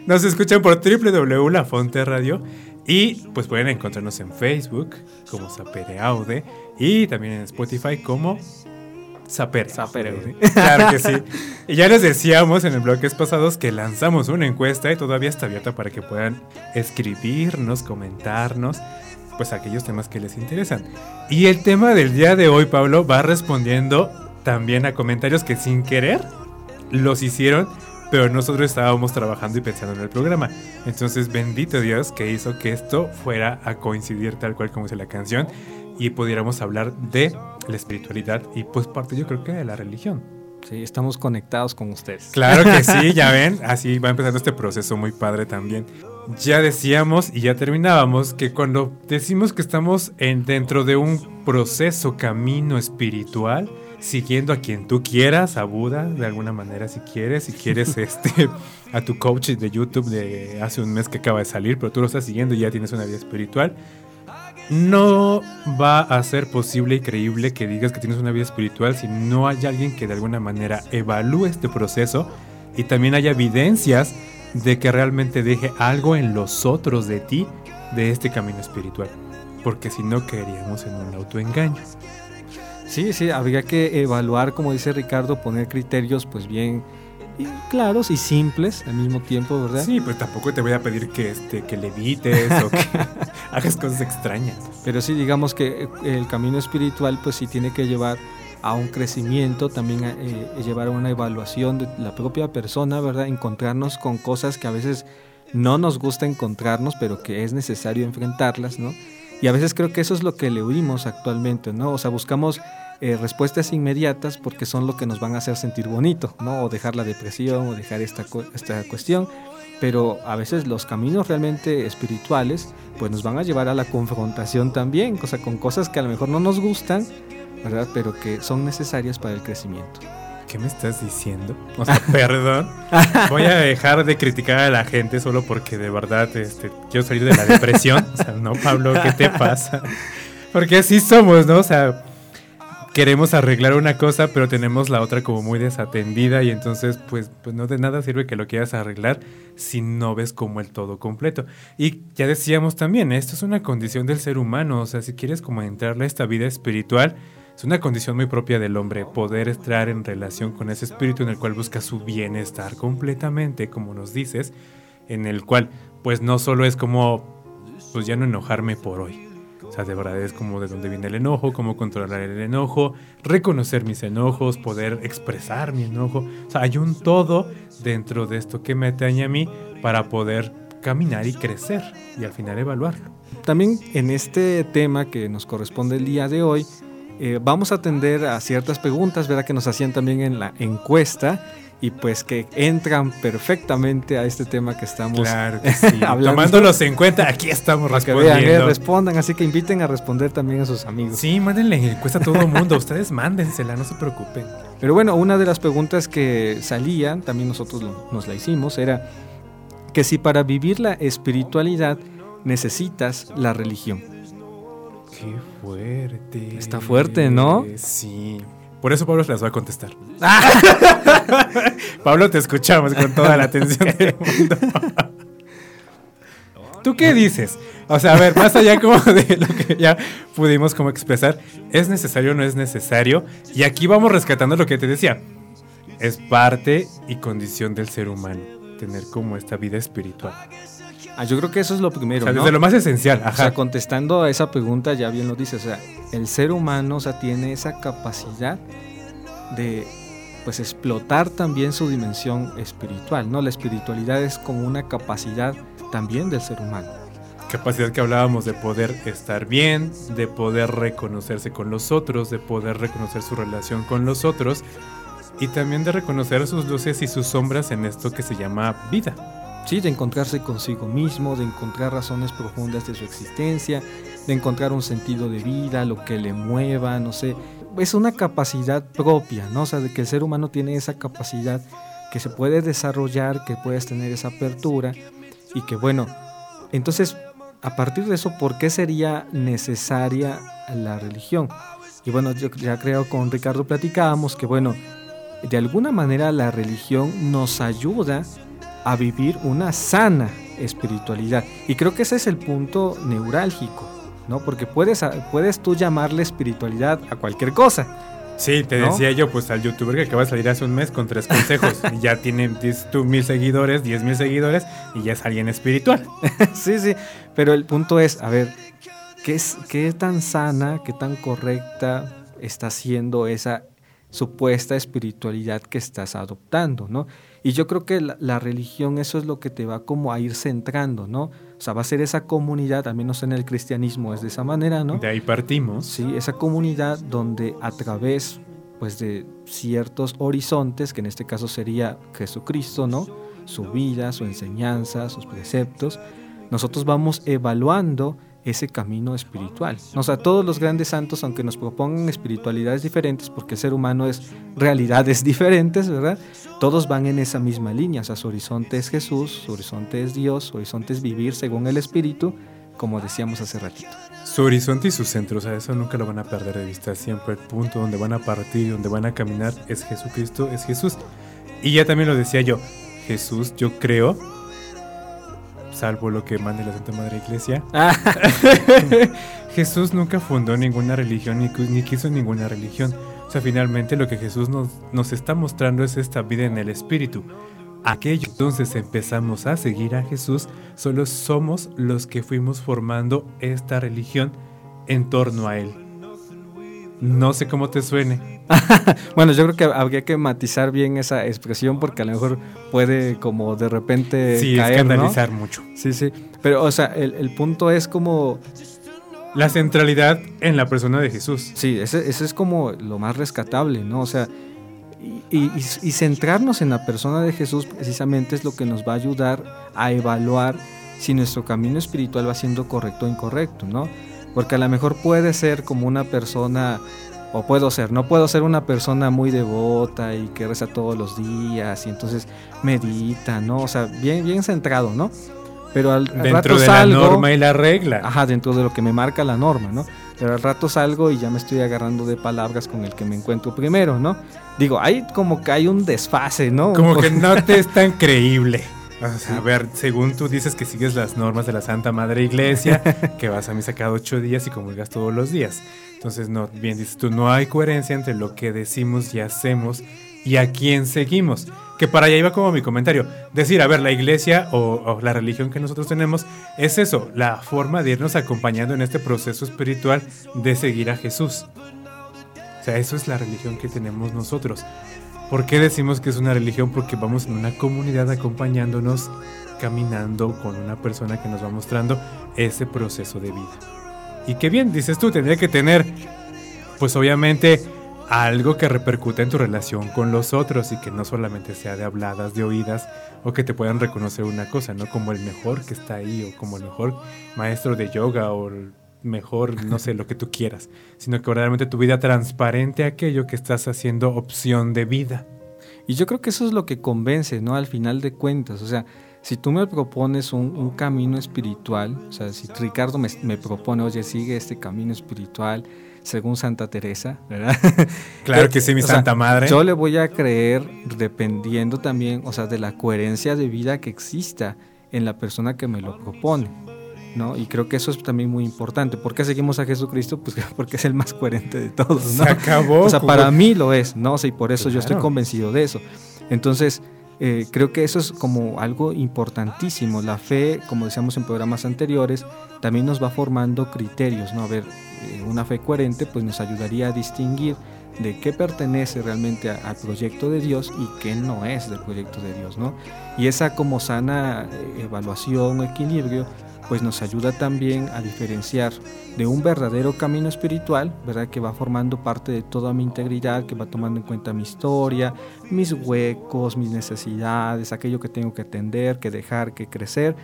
Speaker 2: nos escuchan por www.lafonte Radio y pues pueden encontrarnos en Facebook como Sapere Aude y también en Spotify como Saper.
Speaker 3: Sapere.
Speaker 2: Claro que sí. Y ya les decíamos en el bloques pasados que lanzamos una encuesta y todavía está abierta para que puedan escribirnos, comentarnos, pues aquellos temas que les interesan. Y el tema del día de hoy, Pablo, va respondiendo también a comentarios que sin querer los hicieron, pero nosotros estábamos trabajando y pensando en el programa. Entonces, bendito Dios que hizo que esto fuera a coincidir tal cual como dice la canción y pudiéramos hablar de la espiritualidad y pues parte yo creo que de la religión.
Speaker 3: Sí, estamos conectados con ustedes.
Speaker 2: Claro que sí, ya ven, así va empezando este proceso muy padre también. Ya decíamos y ya terminábamos que cuando decimos que estamos en, dentro de un proceso, camino espiritual, siguiendo a quien tú quieras, a Buda, de alguna manera si quieres, si quieres este, a tu coach de YouTube de hace un mes que acaba de salir, pero tú lo estás siguiendo y ya tienes una vida espiritual, no va a ser posible y creíble que digas que tienes una vida espiritual si no hay alguien que de alguna manera evalúe este proceso y también haya evidencias de que realmente deje algo en los otros de ti de este camino espiritual. Porque si no caeríamos en un autoengaño.
Speaker 3: Sí, sí, habría que evaluar, como dice Ricardo, poner criterios pues bien y claros y simples al mismo tiempo, ¿verdad?
Speaker 2: Sí, pues tampoco te voy a pedir que, este, que levites o que hagas cosas extrañas.
Speaker 3: Pero sí, digamos que eh, el camino espiritual pues sí tiene que llevar a un crecimiento, también a, eh, llevar a una evaluación de la propia persona, ¿verdad? Encontrarnos con cosas que a veces no nos gusta encontrarnos, pero que es necesario enfrentarlas, ¿no? Y a veces creo que eso es lo que le huimos actualmente, ¿no? O sea, buscamos eh, respuestas inmediatas porque son lo que nos van a hacer sentir bonito, ¿no? O dejar la depresión o dejar esta, esta cuestión. Pero a veces los caminos realmente espirituales pues nos van a llevar a la confrontación también, o sea, con cosas que a lo mejor no nos gustan, ¿verdad? Pero que son necesarias para el crecimiento.
Speaker 2: ¿Qué me estás diciendo? O sea, perdón. Voy a dejar de criticar a la gente solo porque de verdad este, quiero salir de la depresión. O sea, no, Pablo, ¿qué te pasa? Porque así somos, ¿no? O sea, queremos arreglar una cosa, pero tenemos la otra como muy desatendida y entonces, pues, pues no de nada sirve que lo quieras arreglar si no ves como el todo completo. Y ya decíamos también, esto es una condición del ser humano. O sea, si quieres como entrarle a esta vida espiritual, es una condición muy propia del hombre, poder estar en relación con ese espíritu en el cual busca su bienestar completamente, como nos dices, en el cual pues no solo es como, pues ya no enojarme por hoy. O sea, de verdad es como de dónde viene el enojo, cómo controlar el enojo, reconocer mis enojos, poder expresar mi enojo. O sea, hay un todo dentro de esto que me atañe a mí para poder caminar y crecer y al final evaluarlo.
Speaker 3: También en este tema que nos corresponde el día de hoy, eh, vamos a atender a ciertas preguntas, ¿verdad? Que nos hacían también en la encuesta y pues que entran perfectamente a este tema que estamos
Speaker 2: Claro que sí.
Speaker 3: hablando.
Speaker 2: Tomándolos en cuenta, aquí estamos
Speaker 3: Para que vean, eh, respondan, así que inviten a responder también a sus amigos.
Speaker 2: Sí, mándenle encuesta a todo el mundo. Ustedes mándensela, no se preocupen.
Speaker 3: Pero bueno, una de las preguntas que salían, también nosotros lo- nos la hicimos, era que si para vivir la espiritualidad necesitas la religión.
Speaker 2: Qué fuerte.
Speaker 3: Está fuerte, ¿no?
Speaker 2: Sí. Por eso Pablo se las va a contestar. Pablo, te escuchamos con toda la atención del mundo. ¿Tú qué dices? O sea, a ver, más allá como de lo que ya pudimos como expresar, ¿es necesario o no es necesario? Y aquí vamos rescatando lo que te decía. Es parte y condición del ser humano tener como esta vida espiritual.
Speaker 3: Ah, yo creo que eso es lo
Speaker 2: O
Speaker 3: primero,
Speaker 2: sea,
Speaker 3: ¿no?
Speaker 2: desde lo más esencial.
Speaker 3: O sea,
Speaker 2: Ajá.
Speaker 3: contestando a esa pregunta, ya bien lo dice, o sea, el ser humano, o sea, tiene esa capacidad de, pues, explotar también su dimensión espiritual, ¿no? La espiritualidad es como una capacidad también del ser humano.
Speaker 2: capacidad que hablábamos de poder estar bien, de poder reconocerse con los otros, de poder reconocer su relación con los otros y también de reconocer sus luces y sus sombras en esto que se llama vida.
Speaker 3: Sí, de encontrarse consigo mismo, de encontrar razones profundas de su existencia, de encontrar un sentido de vida, lo que le mueva, no sé. Es una capacidad propia, ¿no? O sea, de que el ser humano tiene esa capacidad que se puede desarrollar, que puedes tener esa apertura y que, bueno, entonces, a partir de eso, ¿por qué sería necesaria la religión? Y bueno, yo ya creo con Ricardo platicábamos que, bueno, de alguna manera la religión nos ayuda a vivir una sana espiritualidad. Y creo que ese es el punto neurálgico, ¿no? Porque puedes, puedes tú llamarle espiritualidad a cualquier cosa,
Speaker 2: Sí, te
Speaker 3: ¿No?
Speaker 2: decía yo, pues al youtuber que acaba de salir hace un mes con tres consejos y ya tiene, tú, mil seguidores, diez mil seguidores y ya es alguien espiritual.
Speaker 3: sí, sí, pero el punto es, a ver, ¿qué, es, ¿qué tan sana, qué tan correcta está siendo esa supuesta espiritualidad que estás adoptando, ¿no? Y yo creo que la, la religión eso es lo que te va como a ir centrando, ¿no? O sea, va a ser esa comunidad, al menos en el cristianismo es de esa manera, ¿no?
Speaker 2: De ahí partimos.
Speaker 3: Sí, esa comunidad donde a través pues de ciertos horizontes, que en este caso sería Jesucristo, ¿no? Su vida, su enseñanza, sus preceptos, nosotros vamos evaluando ese camino espiritual. O sea, todos los grandes santos, aunque nos propongan espiritualidades diferentes, porque el ser humano es realidades diferentes, ¿verdad? Todos van en esa misma línea. O sea, su horizonte es Jesús, su horizonte es Dios, su horizonte es vivir según el Espíritu, como decíamos hace ratito.
Speaker 2: Su horizonte y su centro, o sea, eso nunca lo van a perder de vista. Siempre el punto donde van a partir, donde van a caminar es Jesucristo, es Jesús. Y ya también lo decía yo, Jesús, yo creo, salvo lo que mande la Santa Madre Iglesia, Jesús nunca fundó ninguna religión ni, ni quiso ninguna religión. O sea, finalmente lo que Jesús nos, nos está mostrando es esta vida en el Espíritu. Aquello entonces empezamos a seguir a Jesús, solo somos los que fuimos formando esta religión en torno a Él. No sé cómo te suene.
Speaker 3: Bueno, yo creo que habría que matizar bien esa expresión porque a lo mejor puede como de repente
Speaker 2: Sí,
Speaker 3: caer, ¿no?
Speaker 2: escandalizar mucho.
Speaker 3: Sí, sí. Pero, o sea, el, el punto es como,
Speaker 2: La centralidad en la persona de Jesús.
Speaker 3: sí, ese, ese es como lo más rescatable, ¿no? O sea, y, y- y centrarnos en la persona de Jesús precisamente es lo que nos va a ayudar a evaluar si nuestro camino espiritual va siendo correcto o incorrecto, ¿no? Porque a lo mejor puede ser como una persona, o puedo ser, no puedo ser una persona muy devota y que reza todos los días y entonces medita, ¿no? O sea, bien, bien centrado, ¿no? Pero al, al
Speaker 2: Dentro
Speaker 3: rato
Speaker 2: de
Speaker 3: salgo,
Speaker 2: la norma y la regla.
Speaker 3: Ajá, dentro de lo que me marca la norma, ¿no? Pero al rato salgo y ya me estoy agarrando de palabras con el que me encuentro primero, ¿no? Digo, hay como que hay un desfase, ¿no?
Speaker 2: Como que no te es tan creíble. O sea, a ver, según tú dices que sigues las normas de la Santa Madre Iglesia, que vas a misa cada ocho días y comulgas todos los días. Entonces, no, bien dices tú, no hay coherencia entre lo que decimos y hacemos y a quién seguimos. Que para allá iba como mi comentario. Decir, a ver, la iglesia o, o la religión que nosotros tenemos es eso, la forma de irnos acompañando en este proceso espiritual de seguir a Jesús. O sea, eso es la religión que tenemos nosotros. ¿Por qué decimos que es una religión? Porque vamos en una comunidad acompañándonos, caminando con una persona que nos va mostrando ese proceso de vida. Y qué bien, dices tú, tendría que tener, pues obviamente, algo que repercute en tu relación con los otros y que no solamente sea de habladas, de oídas, o que te puedan reconocer una cosa, ¿no? Como el mejor que está ahí, o como el mejor maestro de yoga, o mejor, no sé, lo que tú quieras, sino que verdaderamente tu vida transparente aquello que estás haciendo opción de vida.
Speaker 3: Y yo creo que eso es lo que convence, ¿no? Al final de cuentas, o sea, si tú me propones un, un camino espiritual, o sea, si Ricardo me, me propone, oye, sigue este camino espiritual según Santa Teresa, ¿verdad?
Speaker 2: Claro que sí, mi
Speaker 3: O sea,
Speaker 2: santa madre.
Speaker 3: Yo le voy a creer dependiendo también, o sea, de la coherencia de vida que exista en la persona que me lo propone. ¿No? Y creo que eso es también muy importante. ¿Por qué seguimos a Jesucristo? Pues porque es el más coherente de todos, ¿no?
Speaker 2: Se acabó.
Speaker 3: O sea,
Speaker 2: como-
Speaker 3: para mí lo es, ¿no? O sea, y por eso yo estoy
Speaker 2: Claro.
Speaker 3: convencido de eso. Entonces, eh, creo que eso es como algo importantísimo. La fe, como decíamos en programas anteriores, también nos va formando criterios, ¿no? A ver, eh, una fe coherente pues nos ayudaría a distinguir de qué pertenece realmente a- al proyecto de Dios y qué no es del proyecto de Dios, ¿no? Y esa como sana eh, evaluación, equilibrio, pues nos ayuda también a diferenciar de un verdadero camino espiritual, ¿verdad? Que va formando parte de toda mi integridad, que va tomando en cuenta mi historia, mis huecos, mis necesidades, aquello que tengo que atender, que dejar, que crecer,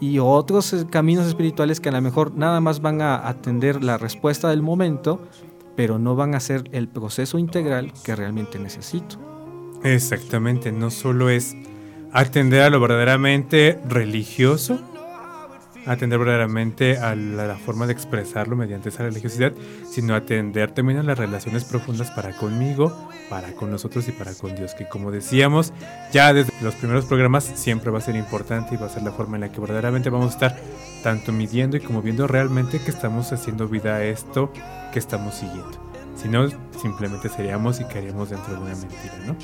Speaker 3: y otros eh, caminos espirituales que a lo mejor nada más van a atender la respuesta del momento, pero no van a ser el proceso integral que realmente necesito.
Speaker 2: Exactamente, no solo es atender a lo verdaderamente religioso, atender verdaderamente a la, la forma de expresarlo mediante esa religiosidad, sino atender también a las relaciones profundas para conmigo, para con nosotros y para con Dios, que como decíamos ya desde los primeros programas siempre va a ser importante y va a ser la forma en la que verdaderamente vamos a estar tanto midiendo y como viendo realmente que estamos haciendo vida a esto que estamos siguiendo. Si no, simplemente seríamos y caeríamos dentro de una mentira, ¿no?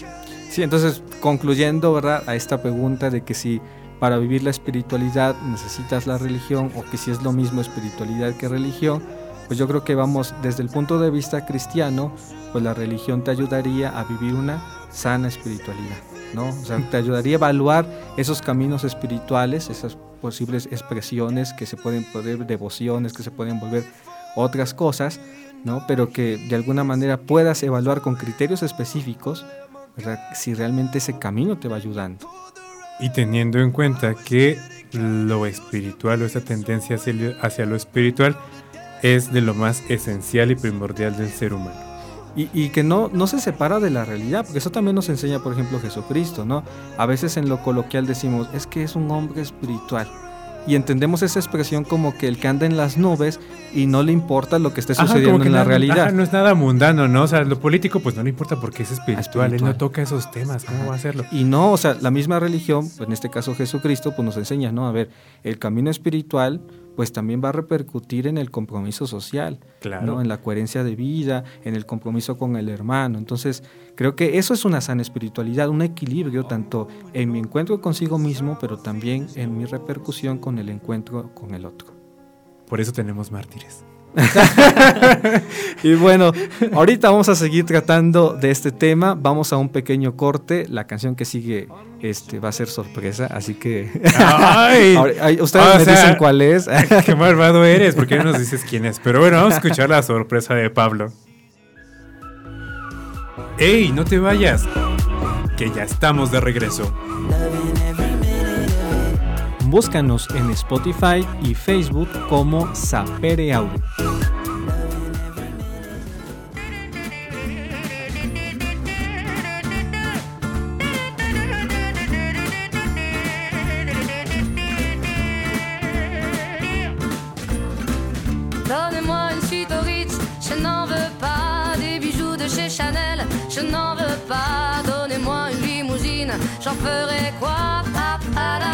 Speaker 3: Sí, entonces concluyendo, ¿verdad? A esta pregunta de que si para vivir la espiritualidad necesitas la religión o que si es lo mismo espiritualidad que religión, pues yo creo que vamos desde el punto de vista cristiano, pues la religión te ayudaría a vivir una sana espiritualidad, ¿no? O sea, te ayudaría a evaluar esos caminos espirituales, esas posibles expresiones que se pueden poder, devociones que se pueden volver otras cosas, ¿no? Pero que de alguna manera puedas evaluar con criterios específicos. Si realmente ese camino te va ayudando.
Speaker 2: Y teniendo en cuenta que lo espiritual o esa tendencia hacia, lo espiritual es de lo más esencial y primordial del ser humano.
Speaker 3: Y, y, que no, no se separa de la realidad, porque eso también nos enseña, por ejemplo, Jesucristo, ¿no? A veces en lo coloquial decimos, es que es un hombre espiritual. Y entendemos esa expresión como que el que anda en las nubes y no le importa lo que esté sucediendo
Speaker 2: ajá,
Speaker 3: en la realidad.
Speaker 2: Ajá, no es nada mundano, ¿no? O sea, lo político pues no le importa porque es espiritual,
Speaker 3: espiritual.
Speaker 2: él no toca esos temas, ¿cómo va a hacerlo?
Speaker 3: Y no, o sea, la misma religión, en este caso Jesucristo, pues nos enseña, ¿no? A ver, el camino espiritual pues también va a repercutir en el compromiso social,
Speaker 2: Claro.
Speaker 3: ¿no? en la coherencia de vida, en el compromiso con el hermano. Entonces, creo que eso es una sana espiritualidad, un equilibrio tanto en mi encuentro consigo mismo, pero también en mi repercusión con el encuentro con el otro.
Speaker 2: Por eso tenemos mártires.
Speaker 3: Y bueno, ahorita vamos a seguir tratando de este tema. Vamos a un pequeño corte. La canción que sigue este, va a ser sorpresa, así que ustedes
Speaker 2: O
Speaker 3: me
Speaker 2: sea,
Speaker 3: dicen cuál es.
Speaker 2: Qué malvado eres, porque no nos dices quién es. Pero bueno, vamos a escuchar la sorpresa de Pablo. ¡Ey, no te vayas! Que ya estamos de regreso.
Speaker 3: Búscanos en Spotify y Facebook como Sapere.
Speaker 7: Donnez-moi une suite au Ritz, je n'en veux pas. Des bijoux de chez Chanel, je n'en veux pas. Donnez-moi une limousine, j'en ferai quoi? Pa, pa, la,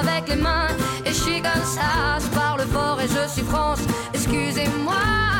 Speaker 7: Avec les mains et je suis comme ça. Je parle fort et je suis France, excusez-moi.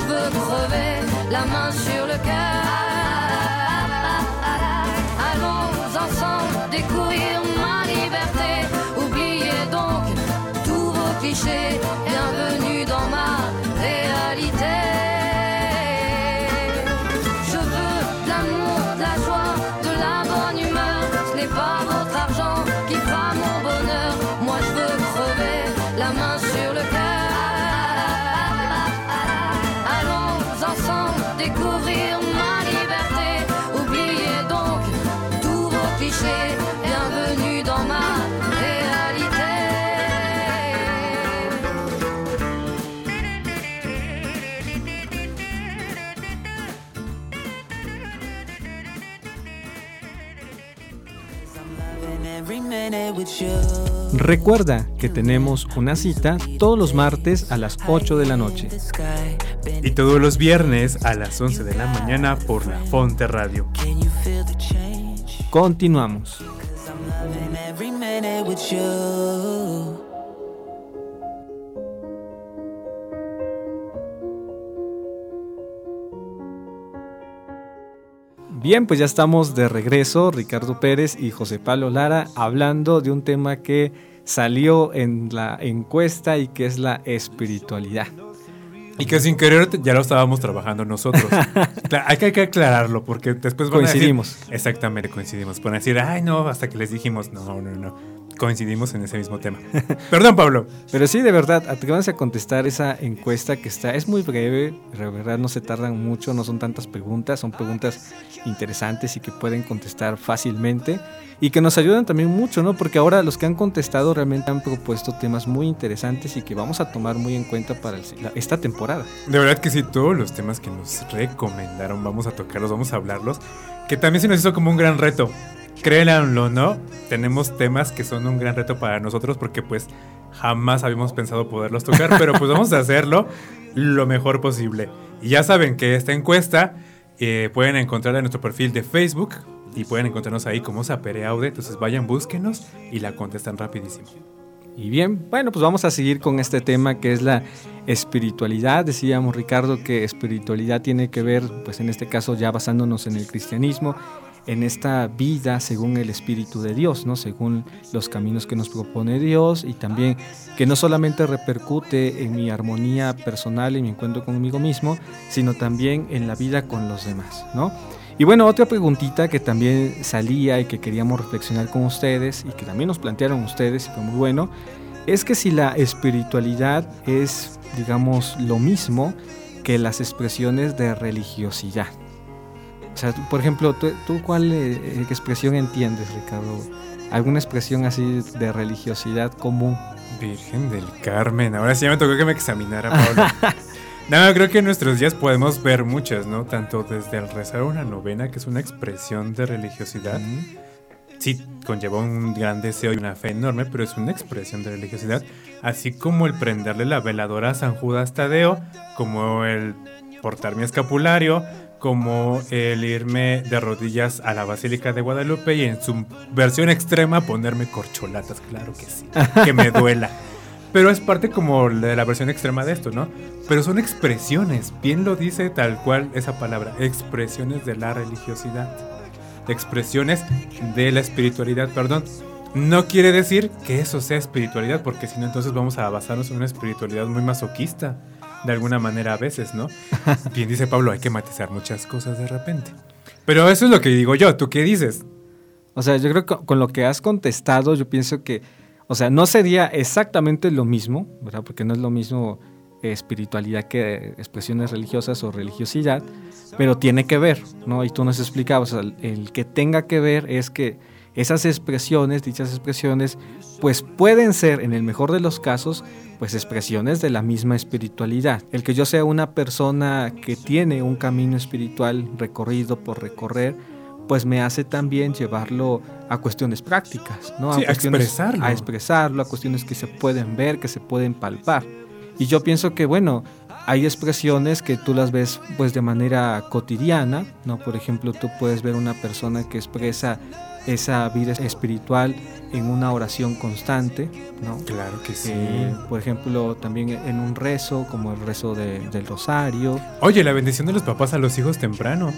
Speaker 7: Je veux crever la main sur le cœur. Allons ensemble découvrir
Speaker 3: Recuerda que tenemos una cita todos los martes a las 8 de la noche.
Speaker 2: Y todos los viernes a las 11 de la mañana por la Fonte Radio.
Speaker 3: Continuamos. Bien, pues ya estamos de regreso, Ricardo Pérez y José Pablo Lara, hablando de un tema que salió en la encuesta y que es la espiritualidad.
Speaker 2: Y que sin querer ya lo estábamos trabajando nosotros. Hay, que, hay que aclararlo porque después van
Speaker 3: Coincidimos.
Speaker 2: a decir... Exactamente, coincidimos. Van a decir, ay no, hasta que les dijimos, no, no, no. Coincidimos en ese mismo tema. Perdón, Pablo.
Speaker 3: Pero sí, de verdad, atrévanse a contestar esa encuesta que está, es muy breve, de verdad no se tardan mucho, no son tantas preguntas, son preguntas interesantes y que pueden contestar fácilmente y que nos ayudan también mucho, ¿no? Porque ahora los que han contestado realmente han propuesto temas muy interesantes y que vamos a tomar muy en cuenta para el- la- esta temporada.
Speaker 2: De verdad que sí, todos los temas que nos recomendaron, vamos a tocarlos, vamos a hablarlos. Que también se nos hizo como un gran reto. Créanlo no, tenemos temas que son un gran reto para nosotros porque pues jamás habíamos pensado poderlos tocar, pero pues vamos a hacerlo lo mejor posible. Y ya saben que esta encuesta eh, pueden encontrarla en nuestro perfil de Facebook y pueden encontrarnos ahí como Sapere Aude, entonces vayan, búsquenos y la contestan rapidísimo.
Speaker 3: Y bien, bueno, pues vamos a seguir con este tema que es la espiritualidad. Decíamos, Ricardo, que espiritualidad tiene que ver, pues en este caso ya basándonos en el cristianismo, en esta vida según el Espíritu de Dios, ¿no? Según los caminos que nos propone Dios y también que no solamente repercute en mi armonía personal, en mi encuentro conmigo mismo, sino también en la vida con los demás, ¿no? Y bueno, otra preguntita que también salía y que queríamos reflexionar con ustedes y que también nos plantearon ustedes y fue muy bueno, es que si la espiritualidad es, digamos, lo mismo que las expresiones de religiosidad. Sea, tú, por ejemplo, ¿tú, tú cuál eh, expresión entiendes, Ricardo? ¿Alguna expresión así de religiosidad común?
Speaker 2: Virgen del Carmen, ahora sí ya me tocó que me examinara, Pablo. no, creo que en nuestros días podemos ver muchas, ¿no? Tanto desde el rezar una novena, que es una expresión de religiosidad. Sí, conlleva un gran deseo y una fe enorme, pero es una expresión de religiosidad. Así como el prenderle la veladora a San Judas Tadeo, como el portar mi escapulario, como el irme de rodillas a la Basílica de Guadalupe y en su versión extrema ponerme corcholatas, claro que sí, que me duela. Pero es parte como de la versión extrema de esto, ¿no? Pero son expresiones, bien lo dice tal cual esa palabra, expresiones de la religiosidad, expresiones de la espiritualidad, perdón. No quiere decir que eso sea espiritualidad, porque si no entonces vamos a basarnos en una espiritualidad muy masoquista, de alguna manera a veces, ¿no? Bien dice Pablo, hay que matizar muchas cosas de repente. Pero eso es lo que digo yo, ¿tú qué dices?
Speaker 3: O sea, yo creo que con lo que has contestado, yo pienso que, o sea, no sería exactamente lo mismo, ¿verdad? Porque no es lo mismo espiritualidad que expresiones religiosas o religiosidad, pero tiene que ver, ¿no? Y tú nos explicabas, o sea, el que tenga que ver es que esas expresiones, dichas expresiones, pues pueden ser, en el mejor de los casos, pues expresiones de la misma espiritualidad. El que yo sea una persona que tiene un camino espiritual recorrido por recorrer, pues me hace también llevarlo a cuestiones prácticas, ¿no?
Speaker 2: Sí, a
Speaker 3: cuestiones-
Speaker 2: expresarlo.
Speaker 3: A expresarlo, a cuestiones que se pueden ver, que se pueden palpar. Y yo pienso que, bueno, hay expresiones que tú las ves pues de manera cotidiana, ¿no? Por ejemplo, tú puedes ver una persona que expresa esa vida espiritual en una oración constante, ¿no?
Speaker 2: Claro que sí.
Speaker 3: Eh, por ejemplo, también en un rezo, como el rezo de- del rosario.
Speaker 2: Oye, la bendición de los papás a los hijos temprano.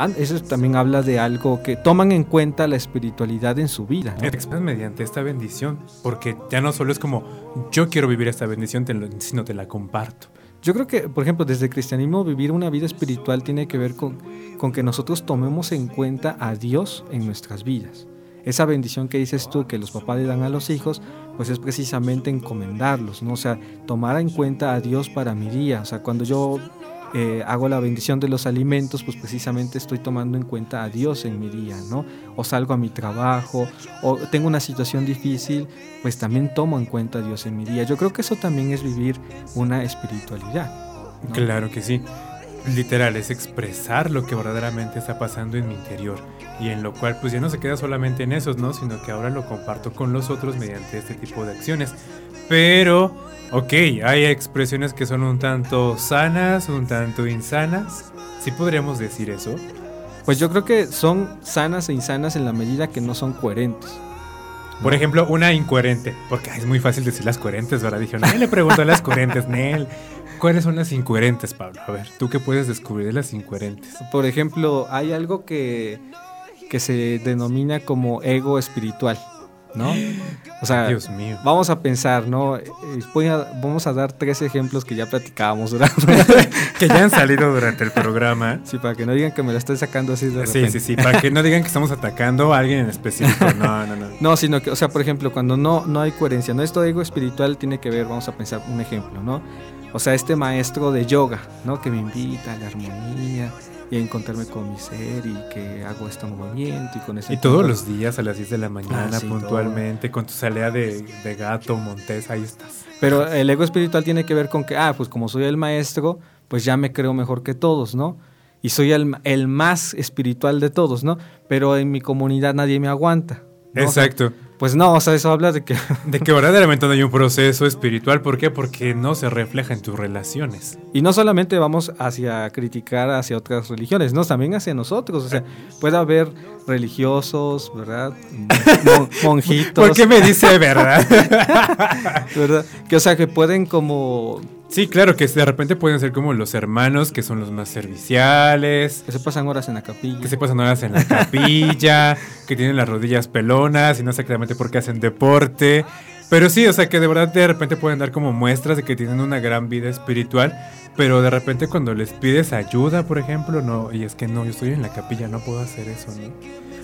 Speaker 3: Ah, Eso también habla de algo que toman en cuenta la espiritualidad en su vida. ¿no?
Speaker 2: Expresas mediante esta bendición, porque ya no solo es como yo quiero vivir esta bendición, sino te la comparto.
Speaker 3: Yo creo que, por ejemplo, desde cristianismo vivir una vida espiritual tiene que ver con, con que nosotros tomemos en cuenta a Dios en nuestras vidas. Esa bendición que dices tú que los papás le dan a los hijos, pues es precisamente encomendarlos, ¿no? O sea, tomar en cuenta a Dios para mi día. O sea, cuando yo eh, hago la bendición de los alimentos, pues precisamente estoy tomando en cuenta a Dios en mi día, ¿no? O salgo a mi trabajo, o tengo una situación difícil, pues también tomo en cuenta a Dios en mi día. Yo creo que eso también es vivir una espiritualidad. ¿no?
Speaker 2: Claro que sí. Literal, es expresar lo que verdaderamente está pasando en mi interior. Y en lo cual, pues ya no se queda solamente en esos, ¿no? Sino que ahora lo comparto con los otros mediante este tipo de acciones. Pero, ok, hay expresiones que son un tanto sanas, un tanto insanas. ¿Sí podríamos decir eso?
Speaker 3: Pues yo creo que son sanas e insanas en la medida que no son coherentes.
Speaker 2: Por ejemplo, una incoherente. Porque es muy fácil decir las coherentes, ¿verdad? Dije, nadie le preguntó a las coherentes, Nel. ¿Cuáles son las incoherentes, Pablo? A ver, ¿tú qué puedes descubrir de las incoherentes?
Speaker 3: Por ejemplo, hay algo que, que se denomina como ego espiritual, ¿no? O sea,
Speaker 2: Dios mío.
Speaker 3: vamos a pensar, ¿no? Eh, voy a- vamos a dar tres ejemplos que ya platicábamos, ¿verdad?
Speaker 2: Que ya han salido durante el programa.
Speaker 3: sí, para que no digan que me la estoy sacando así de
Speaker 2: Sí,
Speaker 3: repente.
Speaker 2: sí, sí. Para que no digan que estamos atacando a alguien en específico. No, no, no.
Speaker 3: No, sino que, o sea, por ejemplo, cuando no, no hay coherencia, no esto ego espiritual tiene que ver, vamos a pensar un ejemplo, ¿no? O sea, este maestro de yoga, ¿no? Que me invita a la armonía y a encontrarme con mi ser y que hago este movimiento y con eso.
Speaker 2: Y todos los días a las 10 de la mañana,
Speaker 3: Ah, sí,
Speaker 2: puntualmente, con tu salida de, de gato, montés, ahí estás.
Speaker 3: Pero el ego espiritual tiene que ver con que, ah, pues como soy el maestro, pues ya me creo mejor que todos, ¿no? Y soy el, el más espiritual de todos, ¿no? Pero en mi comunidad nadie me aguanta. ¿no? O sea,
Speaker 2: Exacto.
Speaker 3: Pues no, o sea, eso habla de que
Speaker 2: De que verdaderamente no hay un proceso espiritual. ¿Por qué? Porque no se refleja en tus relaciones.
Speaker 3: Y no solamente vamos hacia criticar hacia otras religiones, no, también hacia nosotros. O sea, puede haber religiosos, ¿verdad? Mon- monjitos.
Speaker 2: ¿Por qué me dice verdad?
Speaker 3: ¿verdad? Que, o sea, que pueden como...
Speaker 2: sí, claro, que de repente pueden ser como los hermanos, que son los más serviciales.
Speaker 3: Que se pasan horas en la capilla.
Speaker 2: Que se pasan horas en la capilla, que tienen las rodillas pelonas y no sé exactamente por qué hacen deporte. Pero sí, o sea que de verdad de repente pueden dar como muestras de que tienen una gran vida espiritual, pero de repente cuando les pides ayuda, por ejemplo, no, y es que no, yo estoy en la capilla, no puedo hacer eso, ¿no?